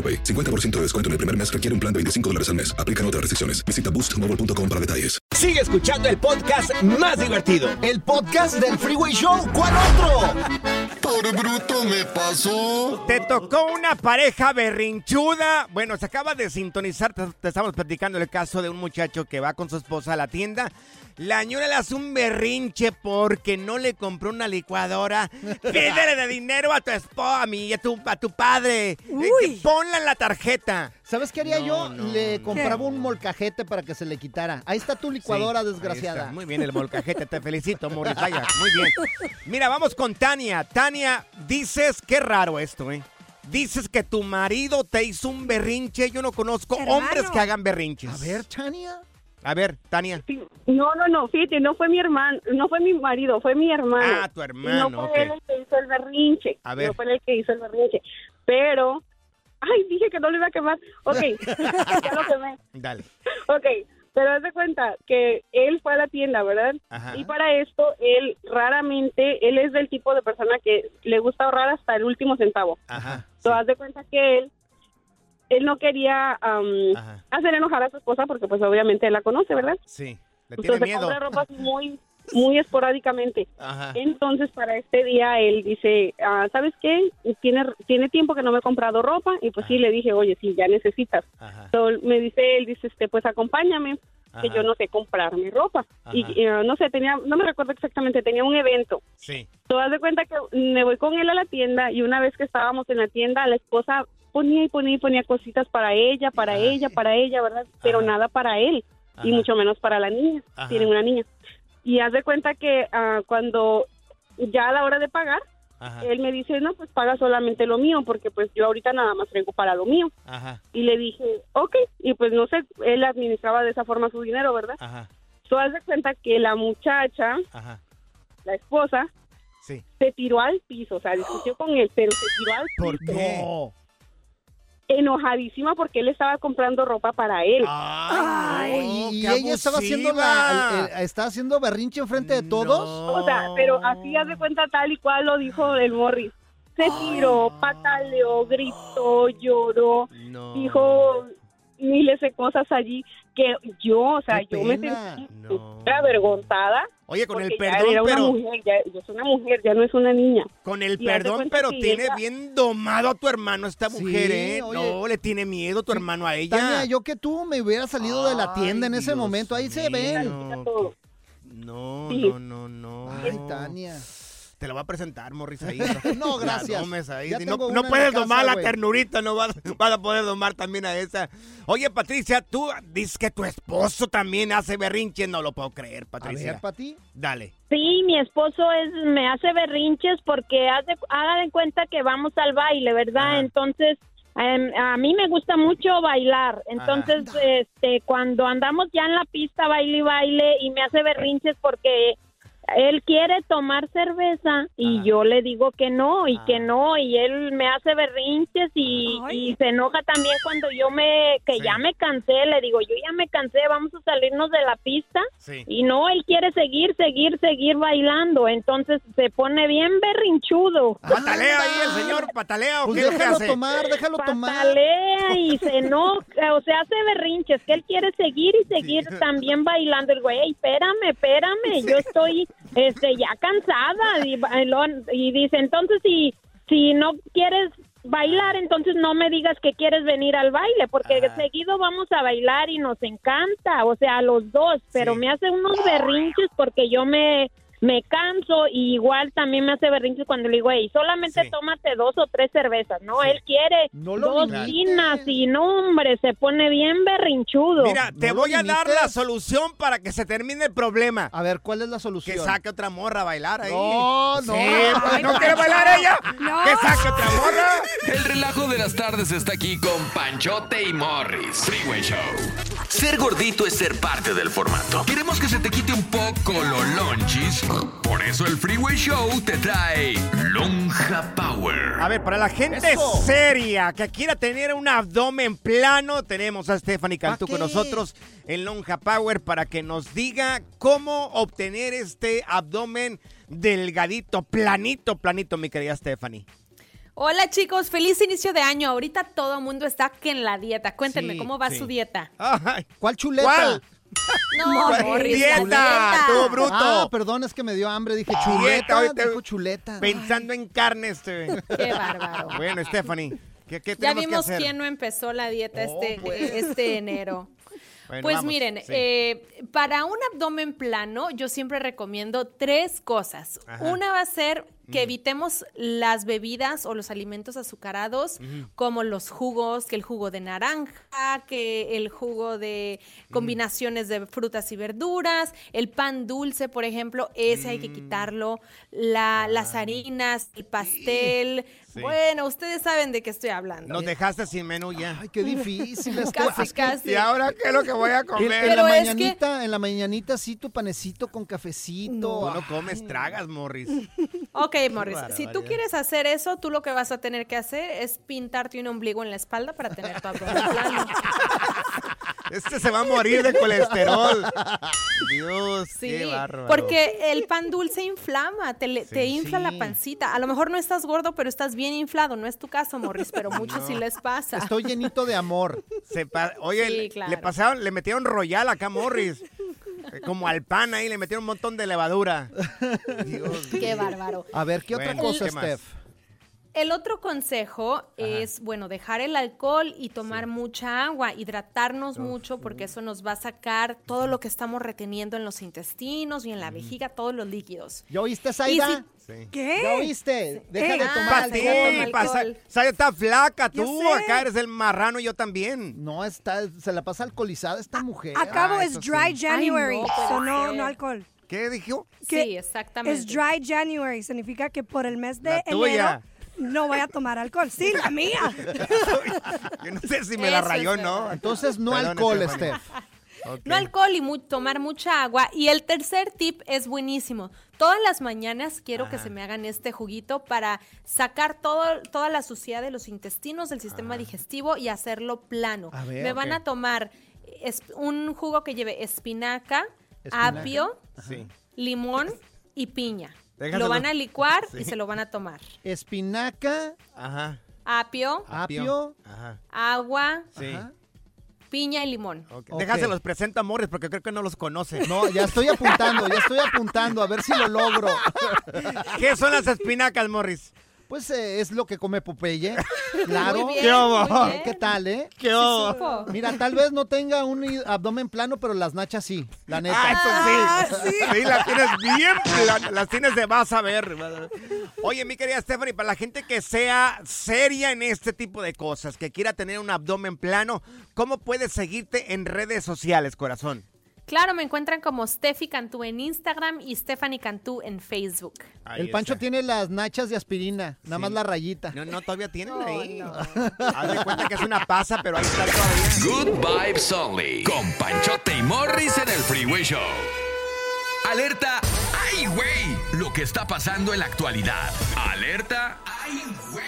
S7: AroPay. 50% de descuento en el primer mes requiere un plan de 25 dólares al mes. Aplican otras restricciones. Visita boostmobile.com para detalles.
S15: Sigue escuchando el podcast más divertido.
S2: El podcast del Freeway Show. ¿Cuál otro?
S9: Por bruto me pasó.
S1: Te tocó una pareja berrinchuda. Bueno, se acaba de sintonizar. Te, te estamos platicando el caso de un muchacho que va con su esposa a la tienda. La ñora le hace un berrinche porque no le compró una licuadora. Pídele de dinero a tu esposa, a mí, a tu, a tu padre. Eh, Ponla en la tarjeta.
S2: ¿Sabes qué haría
S1: No,
S2: yo?
S1: no,
S2: le
S1: no.
S2: compraba un molcajete para que se le quitara. Ahí está tu licuadora,
S1: Sí,
S2: desgraciada.
S1: Muy bien, el molcajete. Te felicito, Morris. Vaya, muy bien. Mira, vamos con Tania. Tania, dices, qué raro esto, ¿eh? Dices que tu marido te hizo un berrinche. Yo no conozco
S12: Hermano.
S1: hombres que hagan berrinches.
S2: A ver, Tania.
S1: A ver, Tania.
S16: No, no, no, fíjate, no fue mi hermano, no fue mi marido, fue mi hermano.
S1: Ah, tu hermano,
S16: Y no fue él el que hizo el berrinche.
S1: A ver.
S16: No fue él el que hizo el berrinche. Pero, ay, dije que no lo iba a quemar. Ok, ya lo quemé.
S1: Dale.
S16: Ok, pero haz de cuenta que él fue a la tienda, ¿verdad?
S1: Ajá.
S16: Y para esto, él raramente, él es del tipo de persona que le gusta ahorrar hasta el último centavo.
S1: Ajá.
S16: So, haz de cuenta que él, él no quería am, hacer enojar a su esposa porque pues obviamente él la conoce, ¿verdad?
S1: Sí. Le tiene
S16: Entonces
S1: miedo.
S16: compra ropa muy, muy esporádicamente.
S1: Ajá.
S16: Entonces para este día él dice, ah, ¿sabes qué? Tiene, tiene tiempo que no me he comprado ropa y pues sí le dije, oye, sí, ya necesitas. So, me dice él, dice, este, pues acompáñame, que
S1: Ajá.
S16: yo no sé comprar mi ropa. Y
S1: Ajá.
S16: y, ah, no sé, tenía, no me recuerdo exactamente, tenía un evento.
S1: Sí.
S16: Te das de cuenta que me voy con él a la tienda y una vez que estábamos en la tienda, la esposa ponía y ponía y ponía cositas para ella, para ella, para ella, ¿verdad? Pero nada para él y
S17: Ajá.
S16: mucho menos para la niña.
S17: Ajá.
S16: Tienen una niña. Y haz de cuenta que ah, cuando ya a la hora de pagar,
S1: Ajá.
S16: él me dice, no, pues paga solamente lo mío, porque pues yo ahorita nada más traigo para lo mío.
S1: Ajá.
S16: Y le dije, ok, y pues no sé, él administraba de esa forma su dinero, ¿verdad?
S1: Ajá.
S16: Tú haz de cuenta que la muchacha,
S1: Ajá.
S16: la esposa,
S1: Sí.
S16: se tiró al piso, o sea, discutió con él, pero se tiró al piso.
S1: ¿Por qué?
S16: Enojadísima porque él estaba comprando ropa para él.
S2: y ella estaba haciendo la, el- el- estaba haciendo berrinche enfrente de todos.
S16: O sea, pero así haz de cuenta tal y cual lo dijo el Morris. Se tiró, pataleó, gritó, lloró, dijo miles de cosas allí que yo, o sea, yo me sentí avergonzada.
S1: Oye, con el
S16: ya
S1: perdón, pero-
S16: mujer, ya, yo soy una mujer, ya no es una niña.
S1: Con el
S16: Y
S1: perdón, pero tiene
S16: ella-
S1: bien domado a tu hermano esta mujer, ¿eh?
S2: oye.
S1: no, le tiene miedo tu hermano a ella.
S2: Tania, yo que tú me hubiera salido de la tienda en ese momento. Ahí se ven.
S1: No, no, no, no.
S2: Ay, Tania.
S1: Te la voy a presentar, Morris, ahí.
S2: No,
S1: La
S2: gracias.
S1: ahí. Si no, puedes
S2: casa,
S1: domar la ternurita, no vas, vas a poder domar también a esa. Oye, Patricia, tú dices que tu esposo también hace berrinche. No lo puedo creer, Patricia.
S2: ver, Pati.
S1: Dale.
S17: Sí, mi esposo es, me hace berrinches porque hace, haga de cuenta que vamos al baile, ¿verdad? Entonces, em, a mí me gusta mucho bailar. Entonces, este, cuando andamos ya en la pista, baile y baile, y me hace berrinches porque él quiere tomar cerveza y yo le digo que no y que no y él me hace berrinches y, y se enoja también cuando yo me que ya me cansé le digo yo ya me cansé vamos a salirnos de la pista
S1: Sí.
S17: y no él quiere seguir seguir seguir bailando entonces se pone bien berrinchudo
S1: ¿Patalea ahí el señor? ¿Patalea o
S2: Pues
S1: qué
S2: déjalo
S1: hace?
S2: tomar, déjalo tomar.
S17: Patalea y se enoja, o sea, hace berrinches, que él quiere seguir y seguir también bailando. El güey, espérame, espérame, yo estoy este, ya cansada. Y, y dice, entonces si, si no quieres bailar, entonces no me digas que quieres venir al baile, porque seguido vamos a bailar y nos encanta, o sea, a los dos, pero me hace unos berrinches porque yo me me canso y igual también me hace berrinches cuando le digo, hey, solamente tómate dos o tres cervezas, ¿no? Él quiere
S2: lo
S17: dos chinas y no, hombre, se pone bien berrinchudo.
S1: Mira, te voy a dar la solución para que se termine el problema.
S2: A ver, ¿cuál es la solución?
S1: Que saque otra morra a bailar ahí.
S2: No, no.
S1: Sí, pues, ¿No quiere bailar ella? Que saque otra morra.
S3: El relajo de las tardes está aquí con Panchote y Morris. Freeway Show. Ser gordito es ser parte del formato. Queremos que se te quite un poco lo lonchis. Por eso el Freeway Show te trae Lonja Power.
S1: A ver, para la gente
S3: Eso.
S1: seria que quiera tener un abdomen plano, tenemos a Stephanie Cantú con nosotros en Lonja Power para que nos diga cómo obtener este abdomen delgadito, planito, planito, mi querida Stephanie.
S18: Hola chicos, feliz inicio de año. Ahorita todo el mundo está que en la dieta. Cuéntenme
S1: Sí,
S18: cómo va
S1: sí.
S18: su dieta.
S2: ¿Cuál chuleta?
S1: ¿Cuál?
S18: No, la
S1: Dieta, tú bruto.
S2: Ah, perdón, es que me dio hambre. Dije
S1: Dieta,
S2: chuleta.
S1: ahorita-
S2: dijo chuleta.
S1: Pensando en carne este.
S18: Qué bárbaro.
S1: Bueno, Stephanie, ¿qué, qué
S18: Ya vimos
S1: que hacer?
S18: quién no empezó la dieta
S2: Oh,
S18: este,
S2: pues.
S18: este enero.
S1: Bueno,
S18: pues
S1: vamos,
S18: miren,
S1: sí.
S18: eh, para un abdomen plano, yo siempre recomiendo tres cosas.
S1: Ajá.
S18: Una va a ser que
S1: Mm.
S18: evitemos las bebidas o los alimentos azucarados, como los jugos, que el jugo de naranja, que el jugo de combinaciones de frutas y verduras, el pan dulce, por ejemplo, ese hay
S1: Mm.
S18: que quitarlo, la- las harinas, el pastel.
S1: Sí.
S18: Bueno, ustedes saben de qué estoy hablando.
S1: Nos dejaste sin menú ya.
S2: Ay, qué difícil.
S18: Casi, casi.
S1: ¿Y ahora qué es lo que voy a comer?
S2: en la
S18: Pero es que-
S2: mañanita, en la mañanita sí tu panecito con cafecito.
S1: Tú no comes, tragas, Morris.
S18: Ok, Morris, si tú quieres hacer eso, tú lo que vas a tener que hacer es pintarte un ombligo en la espalda para tener tu abdomen plano.
S1: Este se va a morir de colesterol. Dios,
S18: Sí,
S1: qué bárbaro.
S18: porque el pan dulce inflama, te, le- te
S1: Sí.
S18: infla la pancita. A lo mejor no estás gordo, pero estás bien inflado. No es tu caso, Morris, pero muchos sí les pasa.
S2: Estoy llenito de amor.
S1: Se Oye,
S18: claro.
S1: le pasaron, le metieron royal acá a Morris. Eh, Como al pan ahí, le metieron un montón de levadura. Dios.
S18: Qué bárbaro.
S2: A ver, ¿qué otra cosa,
S1: ¿qué más?
S18: El otro consejo es, bueno, dejar el alcohol y tomar mucha agua, hidratarnos mucho porque eso nos va a sacar todo lo que estamos reteniendo en los intestinos y en la vejiga, todos los líquidos.
S2: ¿Ya oíste, Saida?
S1: Sí.
S12: ¿Qué?
S2: ¿Ya oíste? Deja
S12: Eh,
S2: de
S12: ah,
S2: tomar
S1: Para
S18: se
S1: ti,
S2: alcohol.
S18: toma
S1: pa-
S18: alcohol.
S1: Sa- Saya está flaca, tú acá eres el marrano y yo también.
S2: No, está, se la pasa alcoholizada esta mujer.
S12: Acabo
S1: Ah,
S12: es
S1: sí.
S12: dry January,
S18: Ay, no,
S12: so no, alcohol.
S1: ¿Qué dijo?
S18: Sí, exactamente.
S12: Es dry January, significa que por el mes de
S1: La tuya.
S12: No voy a tomar alcohol. Sí, la mía.
S1: Yo no sé si me la
S18: Eso
S1: rayó o
S18: es
S1: no.
S2: Entonces, no
S1: Perdón,
S2: alcohol. Steph.
S18: No alcohol y mu- tomar mucha agua. Y el tercer tip es buenísimo. Todas las mañanas quiero que se me hagan este juguito para sacar todo, toda la suciedad de los intestinos, del sistema digestivo y hacerlo plano.
S2: A ver,
S18: me van a tomar es- un jugo que lleve espinaca,
S2: Espinaca.
S18: apio, limón y piña.
S1: Déjaselo.
S18: Lo van a licuar
S1: Sí.
S18: y se lo van a tomar.
S2: Espinaca,
S1: Ajá.
S18: Apio,
S2: apio.
S1: Ajá.
S18: agua,
S1: Sí.
S2: Ajá.
S18: piña y limón.
S1: Ok.
S2: Ok.
S1: Déjaselos presento a Morris porque creo que no los conoce.
S2: No, ya estoy apuntando, ya estoy apuntando, a ver si lo logro.
S1: ¿Qué son las espinacas, Morris?
S2: Pues eh, es lo que come Popeye. Claro.
S18: Muy bien,
S1: ¿Qué
S18: muy bien.
S2: ¿Qué tal, eh?
S1: ¿Qué hubo?
S2: Mira, tal vez no tenga un abdomen plano, pero las nachas sí, la neta.
S1: Ah, eso sí. sí. las tienes bien planas, las tienes de vas a ver. Oye, mi querida Stephanie, para la gente que sea seria en este tipo de cosas, que quiera tener un abdomen plano, ¿cómo puedes seguirte en redes sociales, corazón?
S18: Claro, me encuentran como Steffi Cantú en Instagram y Stephanie Cantú en Facebook.
S1: Ahí
S2: El Pancho
S1: está.
S2: tiene las nachas de aspirina, nada
S1: Sí.
S2: más la rayita.
S1: No, no, todavía tienen
S18: No,
S1: ahí.
S18: no.
S1: Haz de cuenta que es una pasa, pero ahí está todavía.
S3: Good Vibes Only. Con Panchote y Morris en el Freeway Show. Alerta. ¡Ay, güey! Lo que está pasando en la actualidad. Alerta. ¡Ay, güey!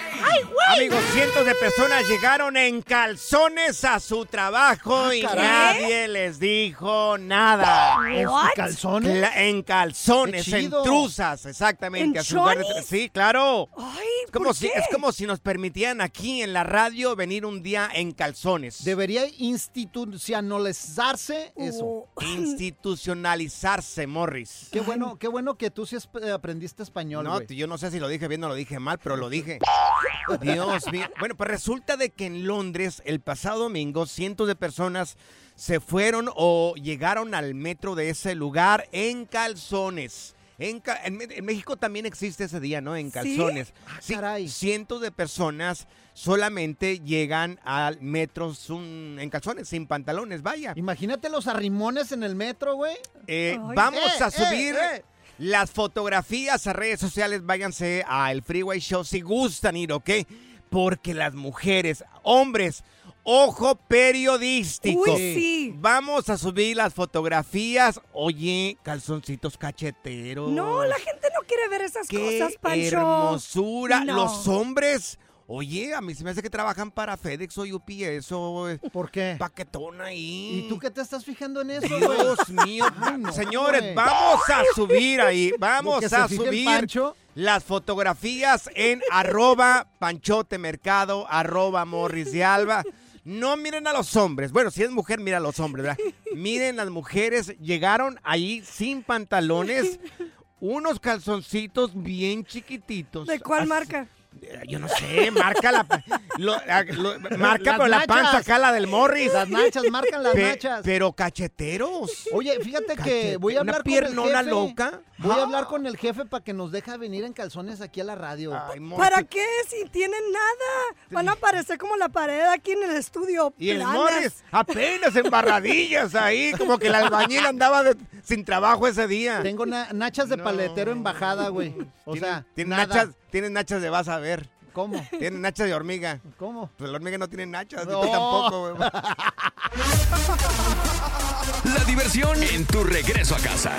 S1: Amigos, cientos de personas llegaron en calzones a su trabajo y
S2: caray.
S1: nadie les dijo nada.
S2: ¿En
S12: What?
S2: calzones?
S1: En calzones, en truzas, exactamente.
S12: ¿En
S1: a su lugar de tra-
S12: chonis?
S1: Sí, claro.
S12: Ay,
S1: Es como,
S12: ¿por
S1: si,
S12: qué?
S1: es como si nos permitieran aquí en la radio venir un día en calzones.
S2: Debería institucionalizarse eso.
S12: Oh.
S1: Institucionalizarse, Morris.
S2: Qué bueno, qué bueno que tú sí es- eh, aprendiste español,
S1: No, yo no sé si lo dije bien o lo dije mal, pero lo dije. Dios mío. Bueno, pues resulta de que en Londres el pasado domingo cientos de personas se fueron o llegaron al metro de ese lugar en calzones. En, México también existe ese día, ¿no? En
S12: ¿Sí?
S1: calzones.
S2: Ah,
S1: Sí,
S2: caray.
S1: cientos de personas solamente llegan al metro sun- en calzones, sin pantalones, vaya.
S2: Imagínate los arrimones en el metro, güey.
S1: Eh, vamos
S2: Eh,
S1: a
S2: eh,
S1: subir
S2: eh.
S1: Las fotografías a redes sociales. Váyanse a El Freeway Show si gustan ir, ¿ok? Porque las mujeres, hombres, ojo periodístico.
S12: Uy, sí.
S1: Vamos a subir las fotografías. Oye, calzoncitos cacheteros.
S12: No, la gente no quiere ver esas
S1: Qué
S12: cosas, Pancho.
S1: hermosura.
S12: No.
S1: Los hombres. Oye, a mí se me hace que trabajan para FedEx o UPS o
S2: ¿Por qué?
S1: paquetón ahí.
S2: ¿Y tú qué te estás fijando en eso?
S1: Dios mío,
S2: Ay, no,
S1: señores,
S2: güey.
S1: vamos a subir ahí, vamos a subir
S2: Pancho.
S1: las fotografías en arroba panchote mercado, arroba morris de alba. No miren a los hombres. Bueno, si es mujer, mira a los hombres, ¿verdad? Miren, las mujeres llegaron ahí sin pantalones, unos calzoncitos bien chiquititos.
S12: ¿De cuál
S1: Así-
S12: marca?
S1: Yo no sé, marca la, lo- la- lo- marca
S2: Las
S1: pero la panza acá, la del Morris.
S2: Las nachas, marcan las
S1: Pe-
S2: nachas.
S1: Pero cacheteros.
S2: Oye, fíjate que voy a
S1: una
S2: hablar
S1: piernona
S2: con el jefe.
S1: loca.
S2: Voy a hablar con el jefe para que nos deja venir en calzones aquí a la radio.
S12: ¿Para qué? Si tienen nada. Van a aparecer como la pared aquí en el estudio.
S1: Y el. Morris apenas embarradillas ahí, como que el albañil andaba de- sin trabajo ese día.
S2: Tengo na- nachas de paletero en bajada, güey. O sea,
S1: Tienes
S2: nada.
S1: nachas, tienes nachas de vas a ver.
S2: ¿Cómo?
S1: Tienes nachas de hormiga.
S2: ¿Cómo?
S1: Pues la hormiga no tiene nachas,
S2: No.
S1: tú tampoco, güey.
S3: La diversión en tu regreso a casa.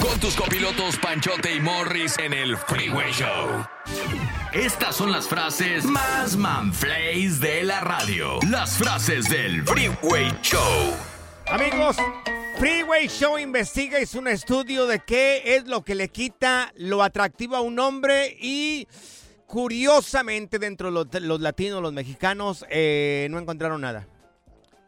S3: Con tus copilotos Panchote y Morris en el Freeway Show. Estas son las frases más manflays de la radio. Las frases del Freeway Show.
S1: Amigos, Freeway Show investiga, hizo un estudio de qué es lo que le quita lo atractivo a un hombre y curiosamente dentro de los, los latinos, los mexicanos, eh, no encontraron nada.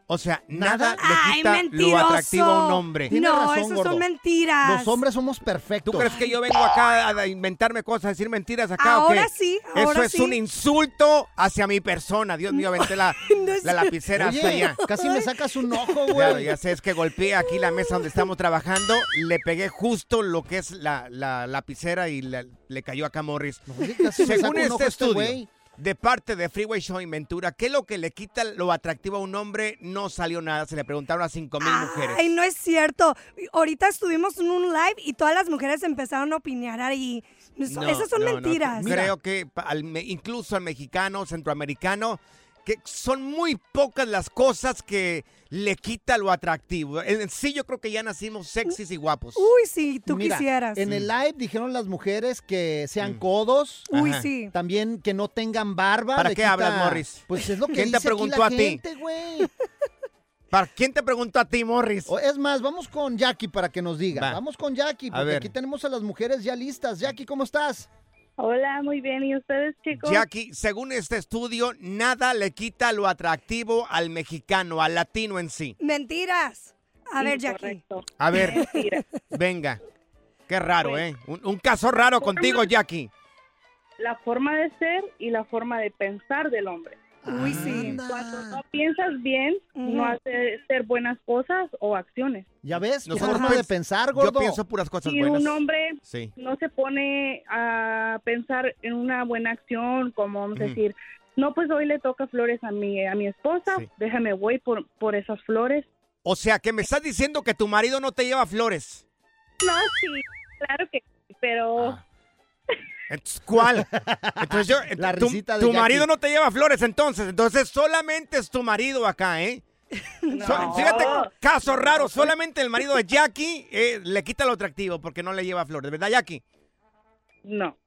S1: O sea, nada, le
S12: Ay,
S1: quita lo atractivo a un hombre.
S2: Tienes
S12: No,
S2: razón, gordo.
S12: son mentiras.
S2: Los hombres somos perfectos.
S1: ¿Tú crees que yo vengo acá a inventarme cosas, a decir mentiras acá o qué?
S12: Ahora sí,
S1: Eso
S12: ahora
S1: es
S12: sí.
S1: un insulto hacia mi persona. Dios mío, aventé la, la lapicera hasta
S2: Oye,
S1: allá.
S2: casi me sacas un ojo,
S1: Claro,
S2: güey.
S1: ya sé, es que golpeé aquí la mesa donde estamos trabajando, le pegué justo lo que es la, la lapicera y la- le cayó acá a Morris.
S2: Oye, casi me saca
S1: Según
S2: un
S1: este
S2: ojo este
S1: estudio,
S2: güey.
S1: De parte de Freeway Show Inventura, ¿qué es lo que le quita lo atractivo a un hombre? No salió nada, se le preguntaron a cinco mil mujeres.
S12: Ay, no es cierto. Ahorita estuvimos en un live y todas las mujeres empezaron a opinar ahí.
S1: No,
S12: Esas son
S1: no, no,
S12: mentiras.
S1: creo que al incluso al mexicano, centroamericano, que son muy pocas las cosas que le quita lo atractivo. En sí yo creo que ya nacimos sexys y guapos.
S12: Uy, sí, tú
S2: Mira,
S12: quisieras.
S2: En el live dijeron las mujeres que sean codos.
S12: Uy,
S1: Ajá.
S12: sí.
S2: También que no tengan barba.
S1: ¿Para
S2: le
S1: qué
S2: quita-
S1: hablas, Morris?
S2: Pues es lo que
S1: ¿Quién te
S2: dice aquí
S1: preguntó
S2: la
S1: a ti?
S2: gente, güey.
S1: ¿Para quién te preguntó a ti, Morris?
S2: O- Es más, vamos con Jackie para que nos diga.
S1: Va.
S2: Vamos con Jackie,
S1: A
S2: porque
S1: ver.
S2: aquí tenemos a las mujeres ya listas. Jackie, ¿cómo estás?
S16: Hola, muy bien. ¿Y ustedes, chicos?
S1: Jackie, según este estudio, nada le quita lo atractivo al mexicano, al latino en sí.
S12: Mentiras. A ver, Jackie.
S16: Incorrecto.
S1: A ver, venga. Qué raro, ¿eh? Un, un caso raro contigo, Jackie.
S16: La forma de ser y la forma de pensar del hombre.
S12: Uy, sí.
S16: Cuando no piensas bien, no
S12: Ujú.
S16: haces ser buenas cosas o acciones.
S2: ¿Ya ves?
S1: Nosotros
S2: forma de
S1: pens-
S2: pensar,
S1: Yo
S2: gordo.
S1: pienso puras cosas
S16: Si
S1: buenas.
S16: un hombre
S1: Sí.
S16: no se pone a pensar en una buena acción, como vamos a decir, no, pues hoy le toca flores a mi, a mi esposa,
S1: Sí.
S16: déjame voy por, por esas flores.
S1: O sea, que me estás diciendo que tu marido no te lleva flores.
S16: No, sí, claro que sí, pero
S1: Ah. Entonces, ¿Cuál? Entonces yo,
S2: La
S1: tu,
S2: risita de
S1: tu marido no te lleva flores entonces. Entonces solamente es tu marido acá, ¿eh? So-
S16: No.
S1: fíjate, caso raro, solamente el marido de Jackie eh, le quita lo atractivo porque no le lleva flores, ¿verdad, Jackie?
S16: no.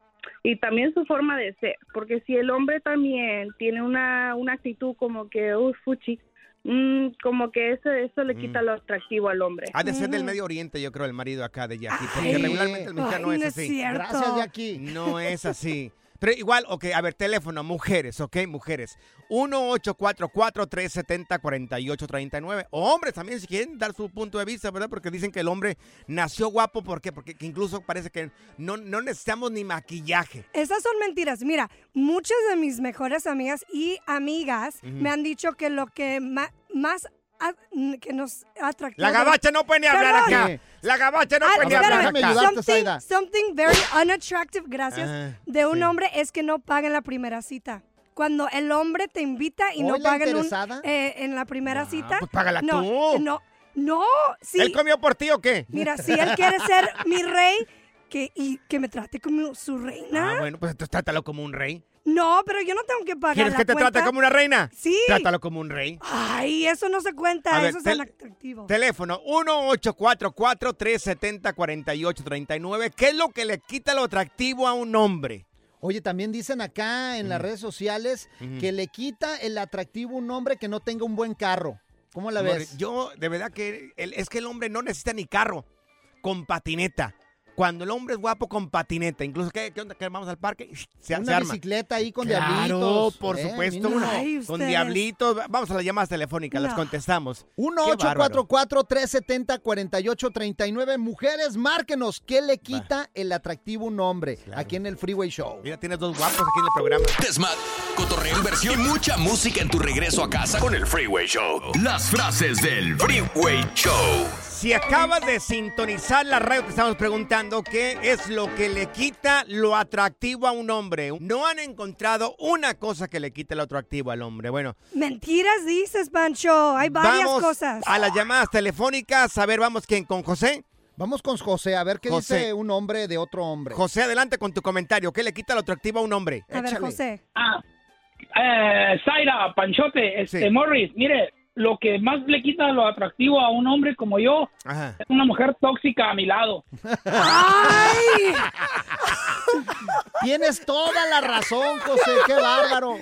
S16: Y también su forma de ser, porque si el hombre también tiene una, una actitud como que, uy, fuchi, mm, como que eso, eso le quita
S1: Mm.
S16: lo atractivo al hombre.
S1: Ha de ser del Medio Oriente, yo creo, el marido acá de Jackie, porque regularmente el mexicano
S12: Ay,
S1: es
S12: no es
S1: así.
S12: cierto.
S2: Gracias, Jackie.
S1: No es así. Pero igual, ok, a ver, teléfono, mujeres, ok, mujeres. 1-844-370-4839. O hombres también, si quieren dar su punto de vista, ¿verdad? Porque dicen que el hombre nació guapo, ¿por qué? Porque que incluso parece que no, no necesitamos ni maquillaje.
S12: Esas son mentiras. Mira, muchas de mis mejores amigas y amigas me han dicho que lo que más a- que nos atractivo.
S1: La gabacha no puede ni hablar
S12: Perdón.
S1: acá. La gabacha no
S12: Ah,
S1: puede ni
S2: espérame,
S1: hablar
S2: déjame
S1: acá.
S2: ayudarte,
S12: something,
S2: Zaida.
S12: something very unattractive, gracias,
S1: Ajá,
S12: de un
S1: sí.
S12: hombre es que no paga en la primera cita. Cuando el hombre te invita y no
S2: Hoy la
S12: paga en, un-
S2: interesada.
S12: eh, en la primera cita.
S1: pues págala
S12: no,
S1: tú.
S12: No, no, sí.
S1: ¿Él comió por ti o qué?
S12: Mira, si él quiere ser mi rey, que, y que me trate como su reina.
S1: Ah, bueno, pues entonces trátalo como un rey.
S12: No, pero yo no tengo que pagar
S1: ¿Quieres
S12: la
S1: que te
S12: cuenta.
S1: trate como una reina?
S12: Sí.
S1: Trátalo como un rey.
S12: Ay, eso no se cuenta,
S1: A ver,
S12: eso es atractivo.
S1: Teléfono 1-844-370-4839. ¿Qué es lo que le quita lo atractivo a un hombre?
S2: Oye, también dicen acá en las redes sociales que le quita el atractivo a un hombre que no tenga un buen carro. ¿Cómo la ves?
S1: Yo, de verdad que el- es que el hombre no necesita ni carro con patineta. Cuando el hombre es guapo con patineta, incluso, ¿qué, qué onda? ¿Que vamos al parque? Se,
S2: Una
S1: se arma.
S2: bicicleta ahí con
S1: Claro,
S2: diablitos.
S1: por
S2: Eh,
S1: supuesto.
S2: mira.
S1: una-
S12: Ay,
S1: con diablitos. Vamos a las llamadas telefónicas, las contestamos.
S2: 1-844-370-4839. Mujeres, márquenos. ¿Qué le quita el atractivo a un hombre? Aquí en el Freeway Show.
S1: Mira, tienes dos guapos aquí en el programa.
S3: Desmad, cotorreo, inversión y mucha música en tu regreso a casa con el Freeway Show. Las frases del Freeway Show.
S1: Si acabas de sintonizar la radio, te estamos preguntando qué es lo que le quita lo atractivo a un hombre. No han encontrado una cosa que le quite lo atractivo al hombre. Bueno,
S12: Mentiras dices, Pancho. Hay varias
S1: vamos
S12: cosas.
S1: a las llamadas telefónicas. A ver, vamos quién, con José.
S2: Vamos con José, a ver qué
S1: José.
S2: dice un hombre de otro hombre.
S1: José, adelante con tu comentario. ¿Qué le quita lo atractivo a un hombre?
S12: A ver, José.
S19: Ah, eh, Zaira, Panchote, este,
S1: Sí.
S19: Morris, mire, lo que más le quita lo atractivo a un hombre como yo
S1: Ajá.
S19: es una mujer tóxica a mi lado.
S12: ¡Ay!
S2: Tienes toda la razón, José. ¡Qué bárbaro!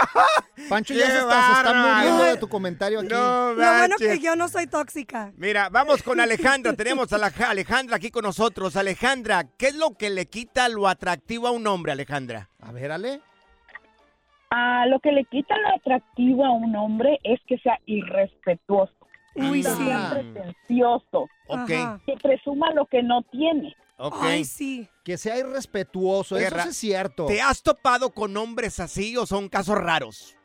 S2: Pancho ya
S1: ¡Qué
S2: se está, se está muriendo de tu comentario aquí.
S1: No
S12: Lo bueno que yo no soy tóxica.
S1: Mira, vamos con Alejandra. Tenemos a la Alejandra aquí con nosotros. Alejandra, ¿qué es lo que le quita lo atractivo a un hombre, Alejandra?
S2: A ver, Ale.
S16: Ah, lo que le quita lo atractivo a un hombre es que sea irrespetuoso,
S12: Uy,
S16: que
S12: sí.
S16: sea pretencioso,
S1: Ok,
S12: Ajá.
S16: que presuma lo que no tiene.
S1: ok.
S12: Ay, sí.
S2: Que sea irrespetuoso, eso
S1: Guerra.
S2: es cierto.
S1: ¿Te has topado con hombres así o son casos raros?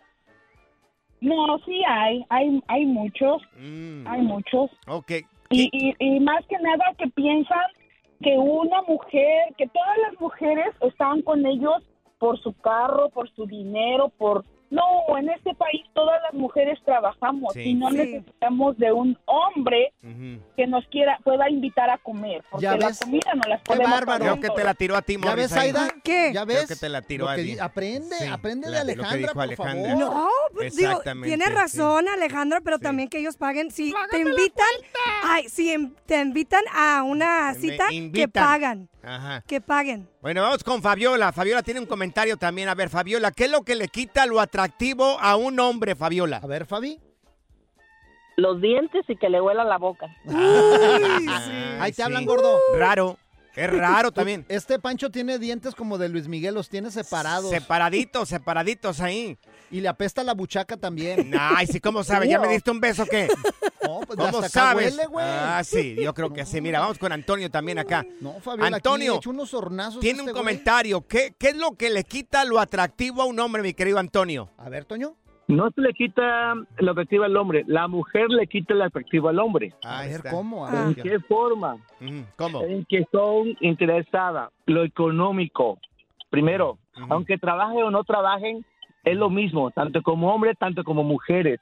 S16: No, sí hay, hay, hay muchos,
S1: Mm,
S16: hay muchos.
S1: ok.
S16: Y, y, y más que nada que piensan que una mujer, que todas las mujeres están con ellos por su carro, por su dinero, por... No, en este país todas las mujeres trabajamos
S1: Sí.
S16: y no
S12: Sí.
S16: necesitamos de un hombre que nos quiera, pueda invitar a comer, porque
S2: Ya
S16: la
S2: ves.
S16: comida no las
S2: Qué bárbaro.
S1: Creo que te la tiró a ti,
S2: ¿Ya ves. Aida?
S12: ¿Qué?
S2: ¿Ya
S1: Creo
S2: ves?
S1: que te la tiró a ti.
S2: Aprende,
S1: Sí,
S2: aprende de
S1: la-
S2: Alejandra, por
S1: Alejandra.
S2: favor.
S12: No, pues digo,
S1: Exactamente,
S12: tiene
S1: sí.
S12: razón Alejandra, pero
S1: Sí.
S12: también que ellos paguen. Si te invitan, ay, si em- te invitan a una cita, que pagan,
S1: Ajá.
S12: que paguen.
S1: Bueno, vamos con Fabiola. Fabiola tiene un comentario también. A ver, Fabiola, ¿qué es lo que le quita lo atractivo a un hombre, Fabiola?
S2: A ver, Fabi.
S16: Los dientes y que le huela la boca.
S12: Uy, sí.
S2: Ahí te
S1: sí.
S2: hablan, gordo.
S1: Raro. Es raro también.
S2: Este Pancho tiene dientes como de Luis Miguel, los tiene separados.
S1: Separaditos, separaditos ahí.
S2: y le apesta la buchaca también.
S1: Ay, sí, ¿cómo sabes? ¿Ya me diste un beso o qué?
S2: No, pues
S1: ¿Cómo
S2: hasta
S1: sabes?
S2: huele, güey.
S1: ah, sí, yo creo que sí. Mira, vamos con Antonio también acá.
S2: No, Fabiola,
S1: Antonio,
S2: aquí hecho unos hornazos
S1: Tiene
S2: este
S1: un comentario. ¿Qué, ¿Qué es lo que le quita lo atractivo a un hombre, mi querido Antonio?
S2: A ver, Toño.
S6: No se le quita el atractivo al hombre, la mujer le quita el atractivo al hombre.
S2: A
S1: Ahí
S2: ver,
S1: está.
S2: ¿cómo? A
S12: Ah.
S6: ¿En
S2: ver.
S6: qué forma?
S1: ¿Cómo?
S6: En que son interesadas, lo económico. Primero, aunque trabajen o no trabajen, es lo mismo, tanto como hombres, tanto como mujeres.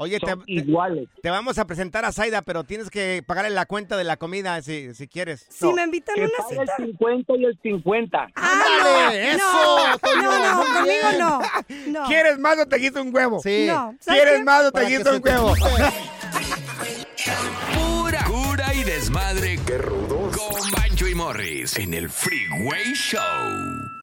S1: Oye, te,
S6: Son
S1: te-
S6: iguales.
S1: te vamos a presentar a Zaida, pero tienes que pagarle la cuenta de la comida si, si quieres.
S12: Si
S6: No,
S12: me invitan a
S6: Que
S12: una
S6: pague el
S12: cita.
S6: 50 y el 50.
S12: ¡Ah.
S2: ¡Eso,
S12: No, no, no, conmigo no. no.
S1: ¿Quieres más o te quito un huevo?
S2: Sí.
S12: No. ¿Sabes
S1: ¿Quieres
S12: qué?
S1: más o te quito un huevo?
S3: Pura cura y desmadre. ¡Qué rudos! Con Bancho y Morris en el Freeway Show.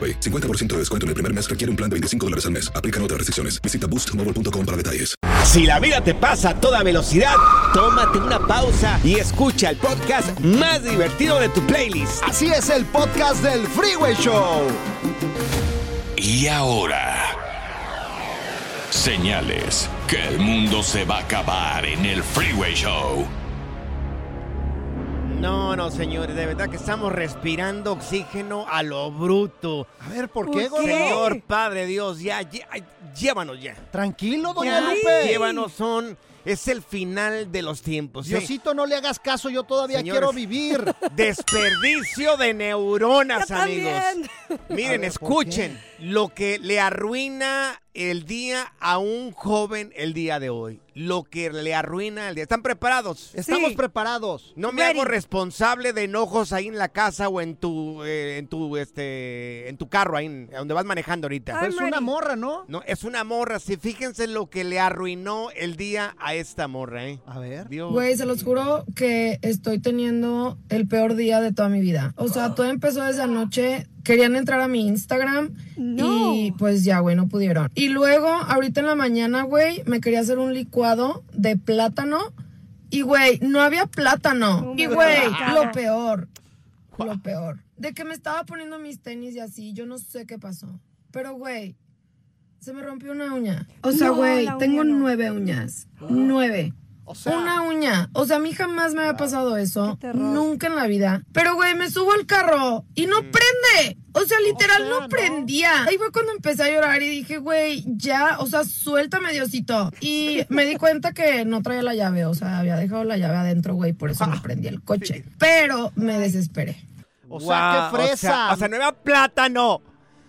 S7: AroPay AroPay. 50% de descuento en el primer mes requiere un plan de 25 dólares al mes. Aplican otras restricciones. Visita boostmobile.com para detalles.
S15: Si la vida te pasa a toda velocidad, tómate una pausa y escucha el podcast más divertido de tu playlist.
S2: Así es el podcast del Freeway Show.
S3: Y ahora, señales que el mundo se va a acabar en el Freeway Show.
S1: No, no, señores, de verdad que estamos respirando oxígeno a lo bruto.
S2: A ver, ¿por qué, gordo?
S1: Señor Padre Dios, ya, ya, llévanos ya.
S2: Tranquilo, doña
S1: Ya,
S2: Lupe.
S1: Llévanos, son, es el final de los tiempos.
S2: Diosito, no le hagas caso, yo todavía
S1: Señores,
S2: quiero vivir.
S1: Desperdicio de neuronas,
S2: Yo
S1: amigos. Miren,
S2: ver, ¿por
S1: escuchen lo que le arruina el día a un joven el día de hoy. Lo que le arruina el día. ¿Están preparados?
S2: Estamos preparados.
S1: No me hago responsable de enojos ahí en la casa o en tu, eh, en tu, este, en tu carro ahí, en- donde vas manejando ahorita.
S2: Pero es una morra, ¿no?
S1: No, es una morra. Sí, fíjense lo que le arruinó el día a esta morra, ¿eh?
S2: A ver.
S1: Dios.
S20: Güey, se los juro que estoy teniendo el peor día de toda mi vida. O sea, todo empezó desde anoche. Querían entrar a mi Instagram y pues ya, güey, no pudieron. Y luego, ahorita en la mañana, güey, me quería hacer un licuado de plátano y, güey, no había plátano. y, güey, lo peor, lo peor, de que me estaba poniendo mis tenis y así, yo no sé qué pasó. Pero, güey, se me rompió una uña. O sea,
S12: No,
S20: güey, tengo
S12: no.
S20: nueve uñas. Nueve.
S2: Sea-
S20: una uña. O sea, a mí jamás me había pasado eso. Nunca en la vida. Pero, güey, me subo al carro y no prende. O sea, literal, no prendía. Ahí fue cuando empecé a llorar y dije, güey, ya, o sea, suéltame, Diosito. Y me di cuenta que no traía la llave. O sea, había dejado la llave adentro, güey, por eso no prendía el coche. Pero me desesperé.
S2: O sea, qué fresa.
S1: O sea, o sea, no era plátano.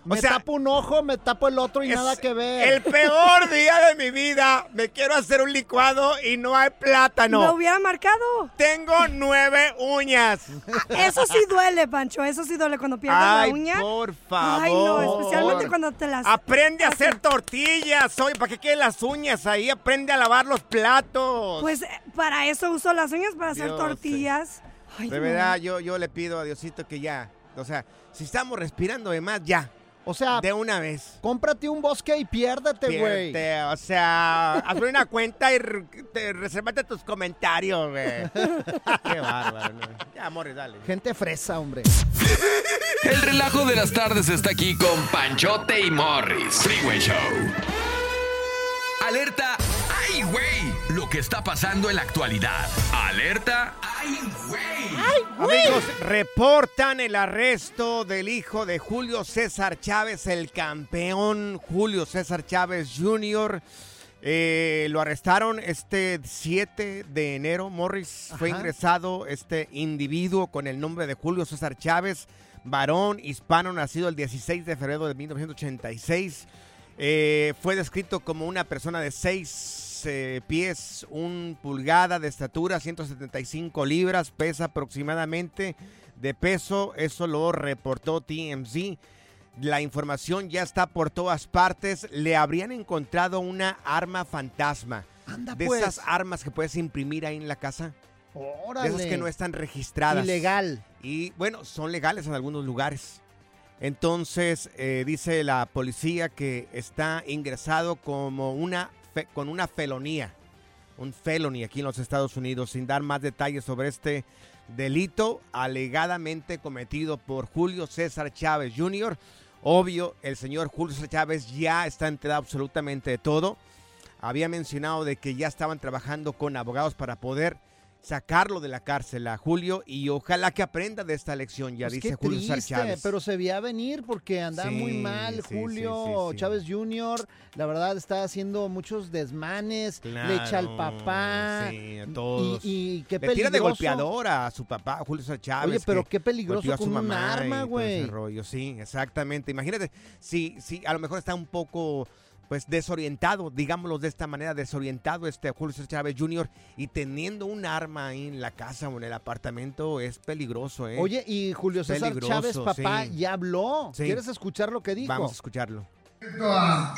S2: Me
S1: sea,
S2: tapo un ojo, me tapo el otro y nada que ver.
S1: El peor día de mi vida. Me quiero hacer un licuado y no hay plátano.
S12: Lo hubiera marcado.
S1: Tengo nueve uñas.
S12: Eso sí duele, Pancho. Eso sí duele cuando pierdes
S1: Ay,
S12: la uña.
S1: por favor.
S12: Ay, no, especialmente cuando te las.
S1: Aprende a hacer tortillas. Oye, ¿para qué queden las uñas ahí? Aprende a lavar los platos.
S12: Pues eh, para eso uso las uñas, para hacer tortillas. Ay,
S1: de
S12: no.
S1: verdad, yo, yo le pido a Diosito que ya. O sea, si estamos respirando de más, ya.
S2: O sea,
S1: de una vez.
S2: Cómprate un bosque y piérdete, güey.
S1: O sea, hazme una cuenta y re- te- resérvate tus comentarios, güey. Qué bárbaro. ¿no? Ya, Morris, dale.
S2: Gente fresa, hombre.
S3: El relajo de las tardes está aquí con Panchote y Morris. Freeway Show. Alerta. ¡Ay, güey! Lo que está pasando en la actualidad. Alerta. ¡Ay, güey!
S1: Amigos, reportan el arresto del hijo de Julio César Chávez, el campeón Julio César Chávez Jr. Eh, lo arrestaron este 7 de enero. Morris fue ingresado este individuo con el nombre de Julio César Chávez, varón hispano nacido el 16 de febrero de 1986. Eh, fue descrito como una persona de 6 pies, 1 pulgada de estatura, 175 libras, pesa aproximadamente de peso. Eso lo reportó TMZ. La información ya está por todas partes. Le habrían encontrado una arma fantasma.
S2: Anda,
S1: de
S2: pues.
S1: esas armas que puedes imprimir ahí en la casa.
S2: Órale.
S1: De esas que no están registradas.
S2: Ilegal.
S1: Y bueno, son legales en algunos lugares. Entonces, eh, dice la policía que está ingresado como una con una felonía. Un felony aquí en los Estados Unidos, sin dar más detalles sobre este delito alegadamente cometido por Julio César Chávez Jr. Obvio, el señor Julio César Chávez ya está enterado absolutamente de todo. Había mencionado de que ya estaban trabajando con abogados para poder sacarlo de la cárcel a Julio y ojalá que aprenda de esta lección, ya
S2: Pues
S1: dice Julio
S2: triste,
S1: Chávez.
S2: pero se veía venir porque andaba
S1: Sí,
S2: muy mal
S1: sí, sí,
S2: Julio
S1: sí, sí.
S2: Chávez Jr. La verdad está haciendo muchos desmanes, le echa al papá.
S1: sí, a todos.
S2: Y, y qué
S1: Le tira de
S2: peligroso.
S1: golpeador a su papá, Julio Chávez.
S2: Oye, pero qué peligroso con un arma, güey.
S1: Sí, exactamente. Imagínate, si, si a lo mejor está un poco pues desorientado, digámoslo de esta manera, desorientado este Julio César Chávez Jr. y teniendo un arma ahí en la casa o en el apartamento es peligroso, ¿eh?
S2: Oye, y Julio César Chávez, papá,
S1: sí.
S2: ya habló.
S1: Sí.
S2: ¿Quieres escuchar lo que dijo?
S1: Vamos a escucharlo.
S21: a,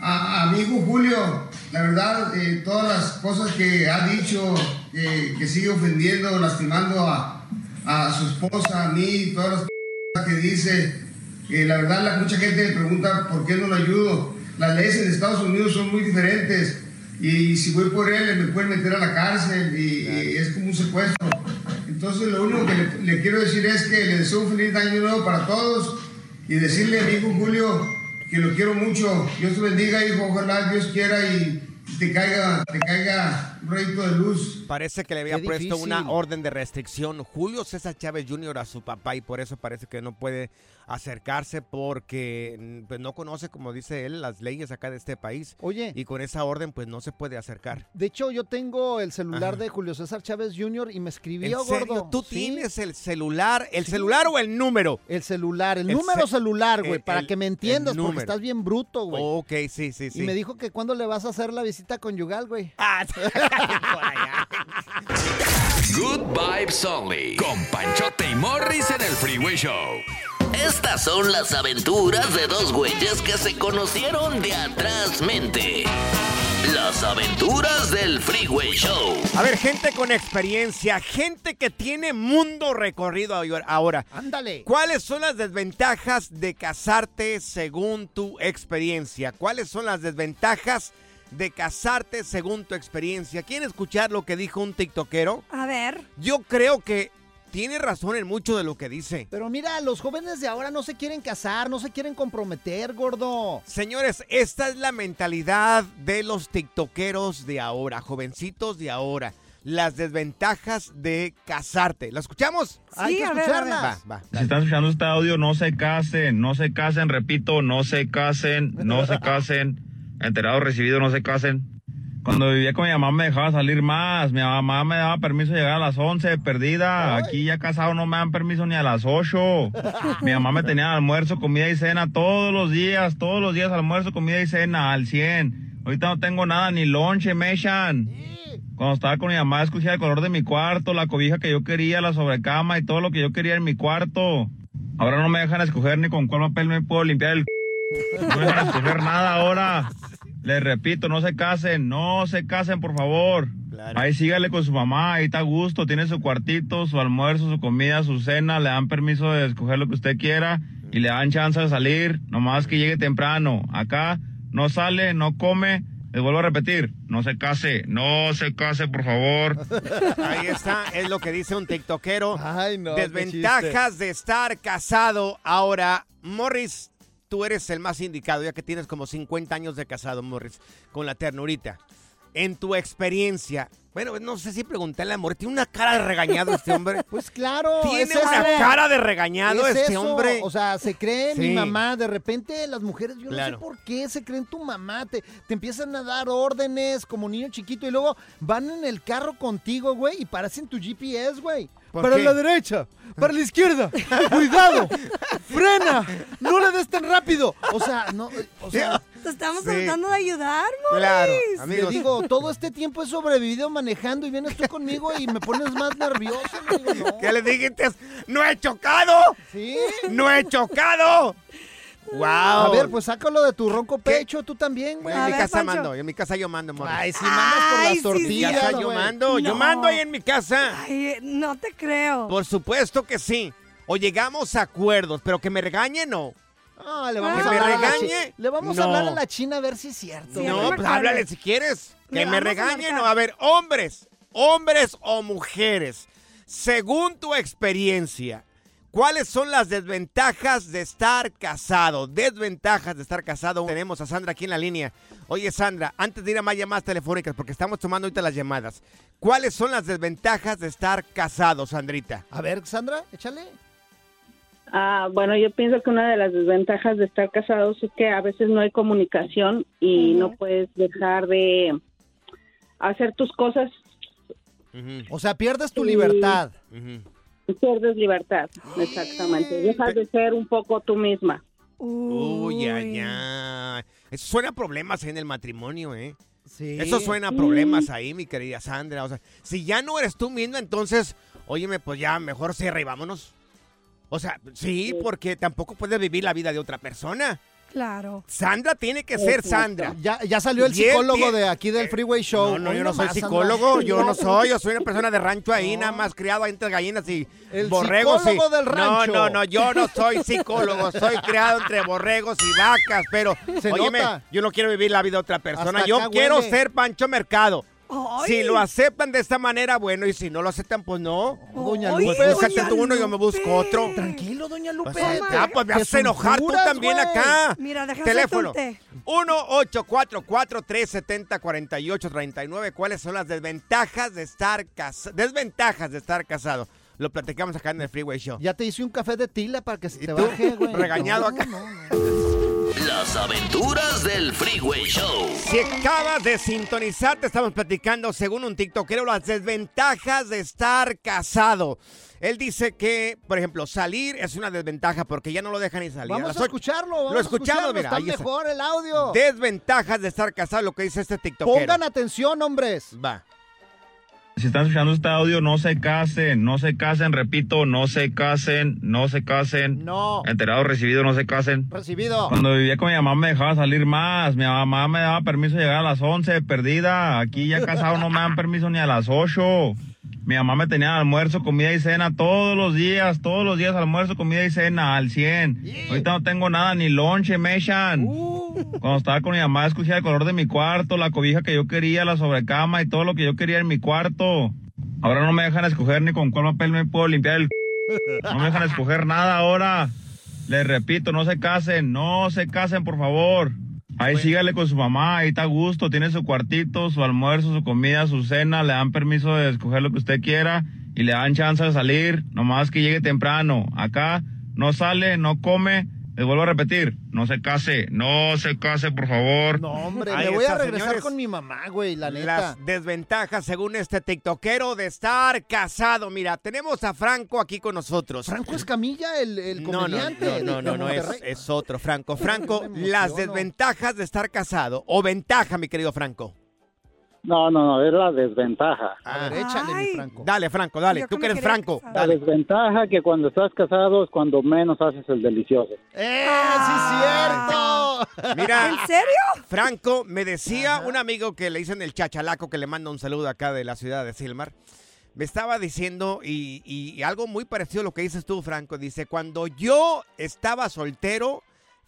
S21: a, a mi hijo Julio, la verdad, eh, todas las cosas que ha dicho, que, que sigue ofendiendo, lastimando a, a su esposa, a mí, todas las cosas que dice, que la verdad la, mucha gente me pregunta por qué no lo ayudo. Las leyes en Estados Unidos son muy diferentes y si voy por él me pueden meter a la cárcel y, y es como un secuestro. Entonces lo único que le, le quiero decir es que le deseo un feliz año nuevo para todos y decirle a mi hijo Julio que lo quiero mucho. Dios te bendiga, hijo. Ojalá Dios quiera y te caiga, te caiga un rayito de luz.
S1: Parece que le había
S21: Qué
S1: puesto
S21: difícil.
S1: una orden de restricción Julio César Chávez Jr. a su papá y por eso parece que no puede acercarse porque mm, pues, no conoce, como dice él, las leyes acá de este país.
S2: Oye.
S1: Y con esa orden pues no se puede acercar.
S2: De hecho, yo tengo el celular
S1: Ajá.
S2: de Julio César Chávez Jr. y me escribió,
S1: ¿En serio?
S2: gordo.
S1: ¿Tú
S2: Sí.
S1: tienes el celular? ¿El celular o el número?
S2: El celular, el,
S1: El
S2: número
S1: ce-
S2: celular, güey, para
S1: el-
S2: que me entiendas, porque estás bien bruto, güey.
S1: Ok, sí, sí, sí.
S2: Y me dijo que cuándo le vas a hacer la visita conyugal, güey.
S1: Ah,
S3: Good Vibes Only. Con Panchote y Morris en el Freeway Show.
S22: Estas son las aventuras de dos güeyes que se conocieron de atrás mente. Las aventuras del Freeway Show.
S1: A ver, gente con experiencia, gente que tiene mundo recorrido ahora.
S2: Ándale.
S1: ¿Cuáles son las desventajas de casarte según tu experiencia? ¿Cuáles son las desventajas de casarte según tu experiencia? ¿Quieren escuchar lo que dijo un tiktokero?
S12: A ver.
S1: Yo creo que tiene razón en mucho de lo que dice.
S2: Pero mira, los jóvenes de ahora no se quieren casar, no se quieren comprometer, gordo.
S1: Señores, esta es la mentalidad de los tiktokeros de ahora, jovencitos de ahora. Las desventajas de casarte. ¿La escuchamos?
S2: Hay que
S12: a ver, a ver.
S1: Va, va.
S23: Si están escuchando este audio, no se casen, no se casen, repito, no se casen, no se casen. Enterado recibido, no se casen. Cuando vivía con mi mamá me dejaba salir más. Mi mamá me daba permiso de llegar a las 11, perdida. Aquí ya casado no me dan permiso ni a las 8. Mi mamá me tenía almuerzo, comida y cena todos los días, todos los días almuerzo, comida y cena al 100. Ahorita no tengo nada, ni lonche, me echan. Cuando estaba con mi mamá escogía el color de mi cuarto, la cobija que yo quería, la sobrecama y todo lo que yo quería en mi cuarto. Ahora no me dejan escoger ni con cuál papel me puedo limpiar el... No me dejan escoger nada ahora. Les repito, no se casen, no se casen, por favor. Ahí sígale con su mamá, ahí está a gusto, tiene su cuartito, su almuerzo, su comida, su cena, le dan permiso de escoger lo que usted quiera y le dan chance de salir, nomás que llegue temprano. Acá no sale, no come, les vuelvo a repetir, no se case, no se case, por favor.
S1: Ahí está, es lo que dice un tiktokero.
S2: Ay, no, qué
S1: Desventajas de estar casado. Ahora, Morris, tú eres el más indicado, ya que tienes como 50 años de casado, Morris, con la ternurita. En tu experiencia, bueno, no sé si preguntarle a Morris, ¿tiene una cara de regañado este hombre?
S2: Pues claro.
S1: Tiene
S2: es
S1: una
S2: eso.
S1: cara de regañado
S2: Es
S1: este
S2: eso,
S1: hombre.
S2: O sea, se cree
S1: Sí.
S2: mi mamá. De repente las mujeres, yo
S1: Claro.
S2: no sé por qué se creen tu mamá. Te, te empiezan a dar órdenes como niño chiquito y luego van en el carro contigo, güey, y parecen tu GPS, güey.
S1: ¿Por
S2: Para
S1: qué?
S2: la derecha, para la izquierda. Cuidado, frena, no le des tan rápido. O sea, no, o sea,
S12: Te estamos
S2: Sí.
S12: tratando de ayudar, Morris.
S1: Claro,
S2: Te digo, todo este tiempo he sobrevivido manejando y vienes tú conmigo y me pones más nervioso. Digo, no.
S1: ¿Qué le dijiste? ¡No he chocado!
S2: ¿Sí?
S1: ¡No he chocado! ¡Wow!
S2: A ver, pues sácalo de tu ronco pecho, tú también, güey.
S1: en mi casa mando, en mi casa yo mando, Morris.
S2: Ay, si mandas por
S12: Ay,
S2: las
S12: sí,
S2: tortillas,
S1: Ya está, yo mando, yo
S12: No.
S1: mando ahí en mi casa.
S12: Ay, no te creo.
S1: Por supuesto que sí. O llegamos a acuerdos, pero que me regañe, no.
S2: Ah, le vamos
S1: ¿Que
S2: a
S1: me
S2: hablar a la
S1: regañe?
S2: Le vamos
S1: No.
S2: a hablar a la China a ver si es cierto.
S12: Sí,
S1: no,
S12: me
S1: pues háblale si quieres.
S12: Le
S1: Que me
S12: vamos a
S1: regañe,
S12: marcar.
S1: no. A ver, hombres, hombres o mujeres, según tu experiencia, ¿cuáles son las desventajas de estar casado? Desventajas de estar casado. Tenemos a Sandra aquí en la línea. Oye, Sandra, antes de ir a más llamadas telefónicas, porque estamos tomando ahorita las llamadas, ¿cuáles son las desventajas de estar casado, Sandrita?
S2: A ver, Sandra, échale.
S16: Ah, bueno, yo pienso que una de las desventajas de estar casados es que a veces no hay comunicación y no puedes dejar de hacer tus cosas,
S2: O sea, pierdes tu libertad.
S16: Pierdes libertad, exactamente. Dejas de ser un poco tú misma.
S1: Uy, ay, ay. Eso suena a problemas en el matrimonio, ¿eh?
S2: Sí.
S1: Eso suena a problemas ahí, mi querida Sandra. O sea, si ya no eres tú misma, entonces, óyeme, pues ya mejor cierra y vámonos. O sea, sí, porque tampoco puedes vivir la vida de otra persona.
S12: Claro.
S1: Sandra tiene que ser Sandra.
S2: Ya, ya salió el psicólogo de aquí del Freeway Show.
S1: No, no,
S2: Hoy
S1: yo no soy
S2: nomás,
S1: psicólogo,
S2: Sandra.
S1: yo no soy, yo soy una persona de rancho ahí, nada más criado ahí entre gallinas y
S2: El
S1: borregos. y-
S2: psicólogo del rancho.
S1: No, no, no, yo no soy psicólogo, soy criado entre borregos y vacas, pero,
S2: Se
S1: óyeme,
S2: nota.
S1: yo no quiero vivir la vida de otra persona,
S2: Hasta
S1: yo
S2: acá
S1: quiero
S2: huele.
S1: ser Pancho Mercado.
S12: Ay.
S1: Si lo aceptan de esta manera, bueno, y si no lo aceptan, pues no.
S2: Doña
S1: Pues
S2: Lupe,
S1: búscate
S2: doña
S1: tú uno y yo me busco otro.
S2: Tranquilo, doña Lupe.
S1: Pues, ah, pues me haces enojar tú también
S2: güey.
S1: acá.
S12: Mira, deja
S1: Teléfono.
S12: hacerte un té.
S1: 1-844-370-4839. ¿Cuáles son las desventajas de estar casado? Desventajas de estar casado. Lo platicamos acá en el Freeway Show.
S2: Ya te hice un café de tila para que se te baje, güey.
S1: Regañado
S2: No,
S1: acá.
S2: no, no.
S22: Las aventuras del Freeway Show.
S1: Si acabas de sintonizar, te estamos platicando, según un tiktokero, las desventajas de estar casado. Él dice que, por ejemplo, salir es una desventaja porque ya no lo dejan ni salir.
S2: Vamos
S1: las
S2: a escucharlo. Vamos
S1: Lo escuchamos, mira.
S2: Está
S1: ahí está.
S2: mejor el audio.
S1: Desventajas de estar casado, lo que dice este tiktokero.
S2: Pongan atención, hombres.
S1: Va.
S23: Si están escuchando este audio, no se casen, no se casen, repito, no se casen, no se casen.
S2: No.
S23: Enterado, recibido, no se casen.
S2: Recibido.
S23: Cuando vivía con mi mamá me dejaba salir más. Mi mamá me daba permiso de llegar a las 11, perdida. Aquí ya casado no me dan permiso ni a las 8. Mi mamá me tenía almuerzo, comida y cena todos los días, todos los días almuerzo, comida y cena al 100. Ahorita no tengo nada, ni lonche, me echan. Cuando estaba con mi mamá escogía el color de mi cuarto, la cobija que yo quería, la sobrecama y todo lo que yo quería en mi cuarto. Ahora no me dejan escoger ni con cuál papel me puedo limpiar el... No me dejan escoger nada ahora. Les repito, no se casen, no se casen, por favor. Ahí sígale con su mamá, ahí está a gusto, tiene su cuartito, su almuerzo, su comida, su cena, le dan permiso de escoger lo que usted quiera y le dan chance de salir, nomás que llegue temprano. Acá no sale, no come, les vuelvo a repetir, no se case, no se case, por favor.
S2: No, hombre,
S1: Ahí
S2: me voy a regresar
S1: señores.
S2: con mi mamá, güey, la neta.
S1: Las desventajas, según este tiktokero, de estar casado. Mira, tenemos a Franco aquí con nosotros.
S2: Franco Escamilla, el, el
S1: No, no,
S2: comediante.
S1: no, no, no,
S2: de
S1: no, es,
S2: Monterrey.
S1: es otro, Franco. Franco,
S2: Me
S1: las
S2: emociono.
S1: desventajas de estar casado. O ventaja, mi querido Franco.
S24: No, no, no, es la desventaja.
S2: A ver, échale, mi Franco.
S1: Dale, Franco, dale. Tú que eres Franco.
S24: La
S1: Dale.
S24: desventaja que cuando estás casado es cuando menos haces el delicioso.
S2: ¡Eh, sí cierto!
S1: Mira,
S12: ¿En serio?
S1: Franco, me decía un amigo que le dicen el chachalaco, que le manda un saludo acá de la ciudad de Silmar. Me estaba diciendo, y, y- y algo muy parecido a lo que dices tú, Franco. Dice, cuando yo estaba soltero,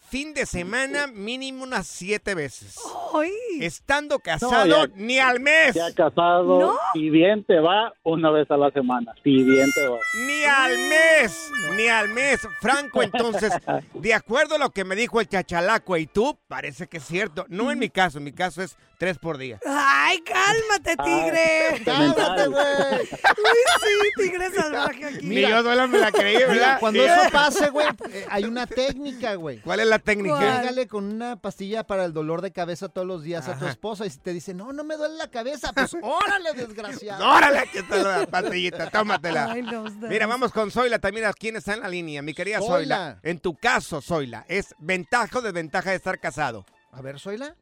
S1: fin de semana mínimo unas siete veces.
S12: Ay.
S1: Estando casado,
S24: ya-
S1: ni al mes.
S24: Ya casado,
S12: No.
S24: y bien te va una vez a la semana. Si bien te va.
S1: Ni al mes, ni al mes. Franco, entonces, de acuerdo a lo que me dijo el chachalaco y tú, parece que es cierto. No en mi caso, en mi caso es tres por día.
S12: Ay, cálmate, tigre.
S2: ¡Cálmate, güey!
S12: Uy, sí, tigre salvaje aquí.
S1: Ni yo sola me la creí,
S2: Mira,
S1: ¿verdad?
S2: cuando eso pase, güey, eh, hay una técnica, güey.
S1: ¿Cuál es la técnica?
S2: Llégale con una pastilla para el dolor de cabeza todos los días a tu esposa y si te dice, no, no me duele la cabeza, pues órale, desgraciado.
S1: Órale, aquí está la pastillita, tómatela.
S12: Ay, no, ustedes.
S1: Mira, vamos con Zoila también. ¿Quién está en la línea? Mi querida Zoila. En tu caso, Zoila, ¿es ventaja o desventaja de estar casado?
S2: A ver, Zoila.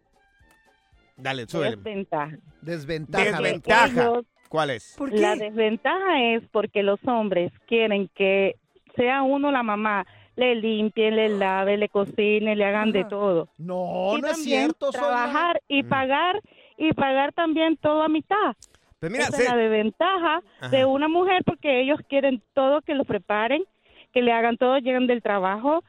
S1: Dale, súbele.
S25: Desventaja.
S2: Desventaja.
S1: Desventaja.
S25: Ellos-
S1: ¿Cuál es?
S12: ¿Por
S25: La desventaja es porque los hombres quieren que sea uno la mamá, le limpie, le lave, le cocine, le hagan de todo.
S2: No,
S25: y
S2: no es cierto,
S25: trabajar y
S1: Mm.
S25: pagar y pagar también todo a mitad.
S1: Pues mira,
S25: Esa
S1: se-
S25: es la desventaja de una mujer porque ellos quieren todo que lo preparen, que le hagan todo, llegan del trabajo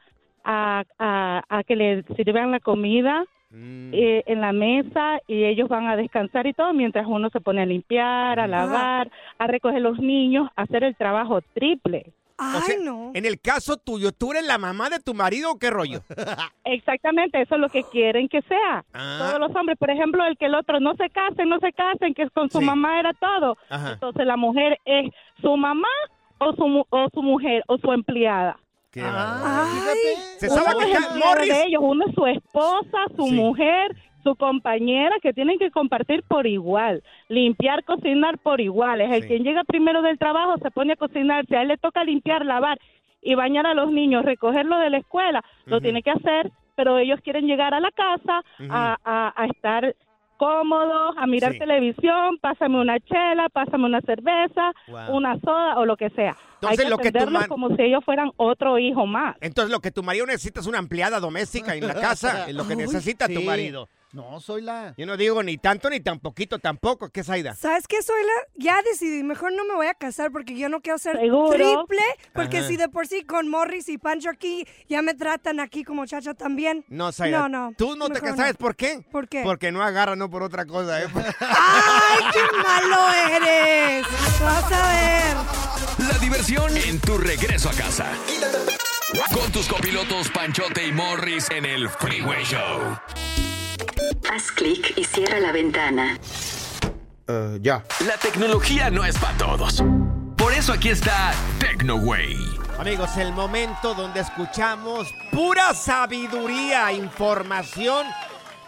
S25: a, a, a que le sirvan la comida
S1: Mm.
S25: eh, en la mesa y ellos van a descansar y todo mientras uno se pone a limpiar, a lavar, a recoger los niños, a hacer el trabajo triple.
S1: O
S12: Ay,
S1: sea,
S12: no.
S1: En el caso tuyo, ¿tú eres la mamá de tu marido o qué rollo?
S25: Exactamente, eso es lo que quieren que sea.
S1: Ah.
S25: Todos los hombres, por ejemplo, el que el otro no se casen, no se casen, que con su
S1: Sí.
S25: mamá era todo.
S1: Ajá.
S25: Entonces la mujer es su mamá o su, mu- o su mujer o su empleada.
S1: Qué
S2: Ah,
S12: Ay.
S2: fíjate.
S1: Se
S25: Uno
S1: estaba
S25: es
S1: quejando,
S25: empleado
S1: Morris.
S25: de ellos, uno es su esposa, su
S1: Sí.
S25: mujer, su compañera, que tienen que compartir por igual, limpiar, cocinar por igual. Es el
S1: Sí.
S25: quien llega primero del trabajo, se pone a cocinar, si a él le toca limpiar, lavar y bañar a los niños, recogerlo de la escuela, lo tiene que hacer, pero ellos quieren llegar a la casa a, a- a estar cómodo, a mirar
S1: Sí.
S25: televisión, pásame una chela, pásame una cerveza,
S1: Wow.
S25: una soda o lo que sea.
S1: Entonces,
S25: Hay que
S1: lo que tu
S25: atenderlos
S1: man-
S25: como si ellos fueran otro hijo más.
S1: Entonces, lo que tu marido necesita es una empleada doméstica en la casa. Es lo que
S2: Uy,
S1: necesita tu marido.
S2: No, soy la...
S1: Yo no digo ni tanto ni tan poquito tampoco. ¿Qué es Aida?
S12: ¿Sabes qué, Zoila? Ya decidí, mejor no me voy a casar porque yo no quiero ser
S25: ¿Seguro?
S12: triple, porque
S1: Ajá.
S12: si de por sí con Morris y Pancho aquí ya me tratan aquí como chacha también.
S1: No, Zaida.
S12: No, no.
S1: Tú no te casas,
S12: no.
S1: ¿por qué?
S12: ¿Por qué?
S1: Porque no agarra, no por otra cosa, ¿eh?
S12: ¡Ay, qué malo eres! Vas a ver.
S3: La diversión en tu regreso a casa. Con tus copilotos Panchote y Morris en el Freeway Show.
S26: Haz clic y cierra la ventana.
S3: ya. La tecnología no es para todos. Por eso aquí está TecnoWay.
S1: Amigos, el momento donde escuchamos pura sabiduría, información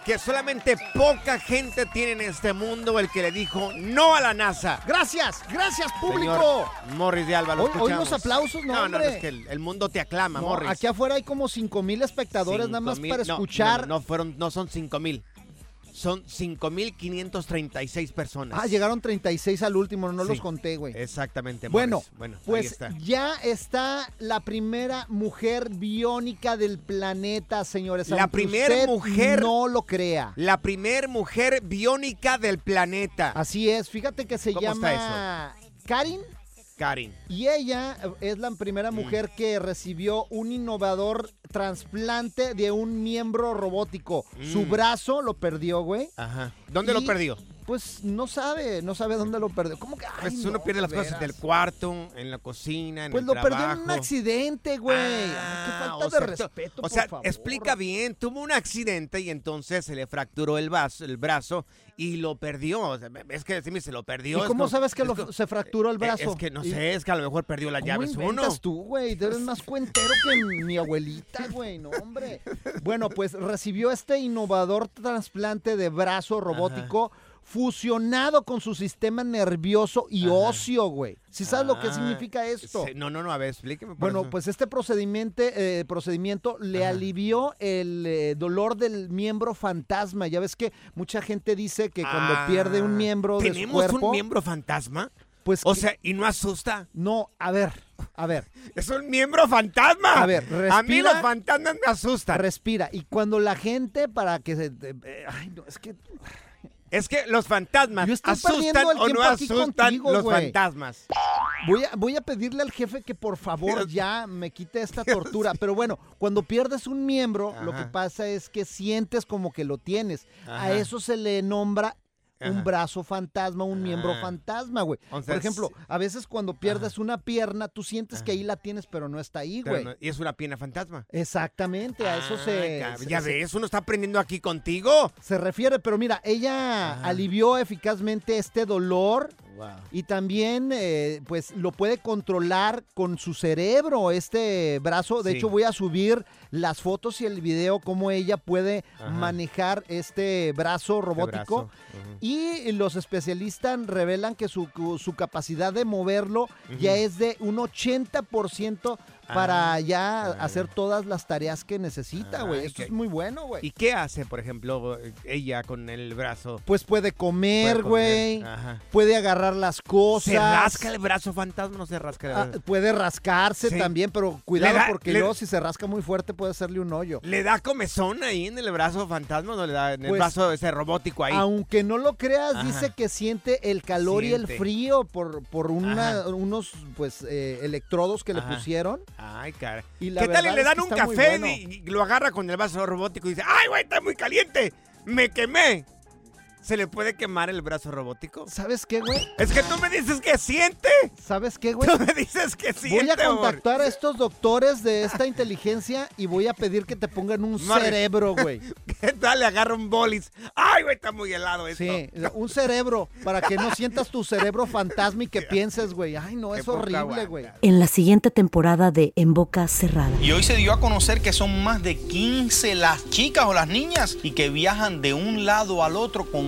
S1: que solamente poca gente tiene en este mundo, el que le dijo no a la NASA.
S2: Gracias, gracias público.
S1: Señor Morris de Alba, lo
S2: Hoy- los aplausos, no,
S1: no, no, es que el, el mundo te aclama,
S2: No,
S1: Morris.
S2: aquí afuera hay como 5 mil espectadores nada más
S1: Cinco mil-
S2: para escuchar.
S1: No, no, no fueron, no son 5 mil. Son 5.536 personas.
S2: Ah, llegaron 36 al último, no
S1: Sí.
S2: los conté, güey.
S1: Exactamente.
S2: Bueno,
S1: Morris. bueno ahí
S2: pues
S1: está.
S2: ya está la primera mujer biónica del planeta, señores.
S1: La
S2: aunque
S1: primer
S2: usted
S1: mujer-
S2: no lo crea.
S1: La primer mujer biónica del planeta.
S2: Así es, fíjate que se
S1: ¿Cómo está
S2: llama Karin
S1: Karin.
S2: y ella eh, es la primera mujer que recibió un innovador trasplante de un miembro robótico. Su
S1: Mm.
S2: brazo lo perdió, güey.
S1: Ajá. ¿Dónde lo perdió?
S2: Pues no sabe, no sabe dónde lo perdió. ¿Cómo que? Ay,
S1: Pues uno
S2: no,
S1: pierde las
S2: de
S1: cosas
S2: veras.
S1: del cuarto, en la cocina, en
S2: Pues
S1: el
S2: lo
S1: trabajo.
S2: perdió en un accidente, güey. Ay, qué
S1: Ah,
S2: falta
S1: o
S2: de
S1: sea,
S2: respeto,
S1: O
S2: por
S1: sea,
S2: favor.
S1: explica bien, tuvo un accidente y entonces se le fracturó el, vaso, el brazo y lo perdió. O sea, es que decirme se lo perdió.
S2: ¿Y cómo
S1: como-
S2: sabes que lo-
S1: como-
S2: se fracturó el
S1: Eh,
S2: brazo?
S1: Es que no sé, es que a lo mejor perdió la
S2: ¿Cómo
S1: llave uno.
S2: tú, güey? Eres más cuentero que mi abuelita, güey. No, hombre. Bueno, pues recibió este innovador trasplante de brazo robótico fusionado con su sistema nervioso y óseo, güey. ¿Sí sabes lo que
S1: Ah,
S2: significa esto?
S1: no, no, no, a ver, explíqueme. por
S2: Bueno,
S1: eso.
S2: pues este procedimiento, eh, procedimiento le alivió el eh, dolor del miembro fantasma. Ya ves que mucha gente dice que cuando
S1: Ah,
S2: pierde un miembro de su
S1: ¿Tenemos un miembro fantasma?
S2: Pues
S1: o
S2: que-
S1: sea, ¿y no asusta?
S2: No, a ver, a ver.
S1: Es un miembro fantasma.
S2: A ver,
S1: A mí
S2: respira.
S1: los fantasmas me asustan.
S2: Respira. Y cuando la gente, para que se... eh, ay, no, es que...
S1: Es que los fantasmas
S2: Yo estoy
S1: asustan
S2: perdiendo el
S1: o no asustan
S2: contigo,
S1: los fantasmas.
S2: Voy a, voy a pedirle al jefe que por favor ya me quite esta tortura. Pero bueno, cuando pierdes un miembro, lo que pasa es que sientes como que lo tienes. A eso se le nombra un brazo fantasma, un miembro
S1: Ah.
S2: fantasma, güey.
S1: O sea,
S2: Por ejemplo, a veces cuando pierdes una pierna, tú sientes que ahí la tienes, pero no está ahí, güey.
S1: no- y es una pierna fantasma.
S2: Exactamente, a eso se...
S1: Ah,
S2: se-
S1: ya
S2: se-
S1: ves, uno está aprendiendo aquí contigo.
S2: se refiere, pero mira, ella alivió eficazmente este dolor
S1: Wow.
S2: y también eh, pues lo puede controlar con su cerebro este brazo. De
S1: Sí.
S2: hecho voy a subir las fotos y el video cómo ella puede
S1: Ajá.
S2: manejar este brazo robótico.
S1: brazo, ujú.
S2: Y los especialistas revelan que su, su capacidad de moverlo ya es de un 80% para
S1: Ah,
S2: ya
S1: ah.
S2: hacer todas las tareas que necesita, güey.
S1: Ay,
S2: Esto es muy bueno, güey.
S1: ¿Y qué hace, por ejemplo, ella con el brazo?
S2: Pues puede comer,
S1: Puede
S2: güey.
S1: ajá.
S2: Puede agarrar las cosas.
S1: ¿Se rasca el brazo fantasma no se rasca el
S2: Ah,
S1: brazo?
S2: puede rascarse
S1: Sí.
S2: también, pero cuidado
S1: da-
S2: porque
S1: le-
S2: luego si se rasca muy fuerte puede hacerle un hoyo.
S1: ¿Le da comezón ahí en el brazo fantasma no le da en el
S2: Pues,
S1: brazo ese robótico ahí?
S2: Aunque no lo creas,
S1: Ajá.
S2: dice que siente el calor y el frío por, por una- unos pues eh, electrodos que le pusieron.
S1: Ay, cara.
S2: Y la
S1: ¿Qué tal y le dan un café
S2: bueno.
S1: y lo agarra con el vaso robótico y dice, ¡ay, güey, está muy caliente! ¡Me quemé! ¿Se le puede quemar el brazo robótico?
S2: ¿Sabes qué, güey?
S1: Es que tú me dices que siente.
S2: ¿Sabes qué, güey?
S1: Tú me dices que siente.
S2: Voy a
S1: amor.
S2: contactar a estos doctores de esta inteligencia y voy a pedir que te pongan un
S1: Madre.
S2: cerebro, güey.
S1: ¿Qué tal? Le agarra un bolis. ¡Ay, güey, está muy helado esto!
S2: Sí, un cerebro para que no sientas tu cerebro fantasma y que pienses, güey, ay, no,
S1: Qué
S2: es horrible, güey.
S27: En la siguiente temporada de En Boca Cerrada.
S28: Y hoy se dio a conocer que son más de 15 las chicas o las niñas y que viajan de un lado al otro con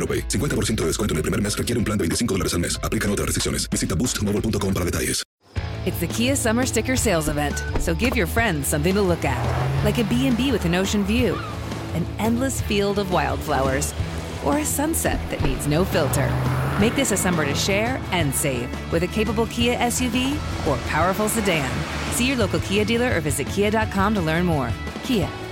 S7: AroPay. 50% de descuento en el primer mes requiere un plan de 25 dólares al mes. Aplican otras restricciones. Visita boostmobile.com para detalles.
S29: It's the Kia Summer Sticker Sales Event, so give your friends something to look at, like a B&B with an ocean view, an endless field of wildflowers, or a sunset that needs no filter. Make this a summer to share and save with a capable Kia SUV or powerful sedan. See your local Kia dealer or visit kia.com to learn more. Kia,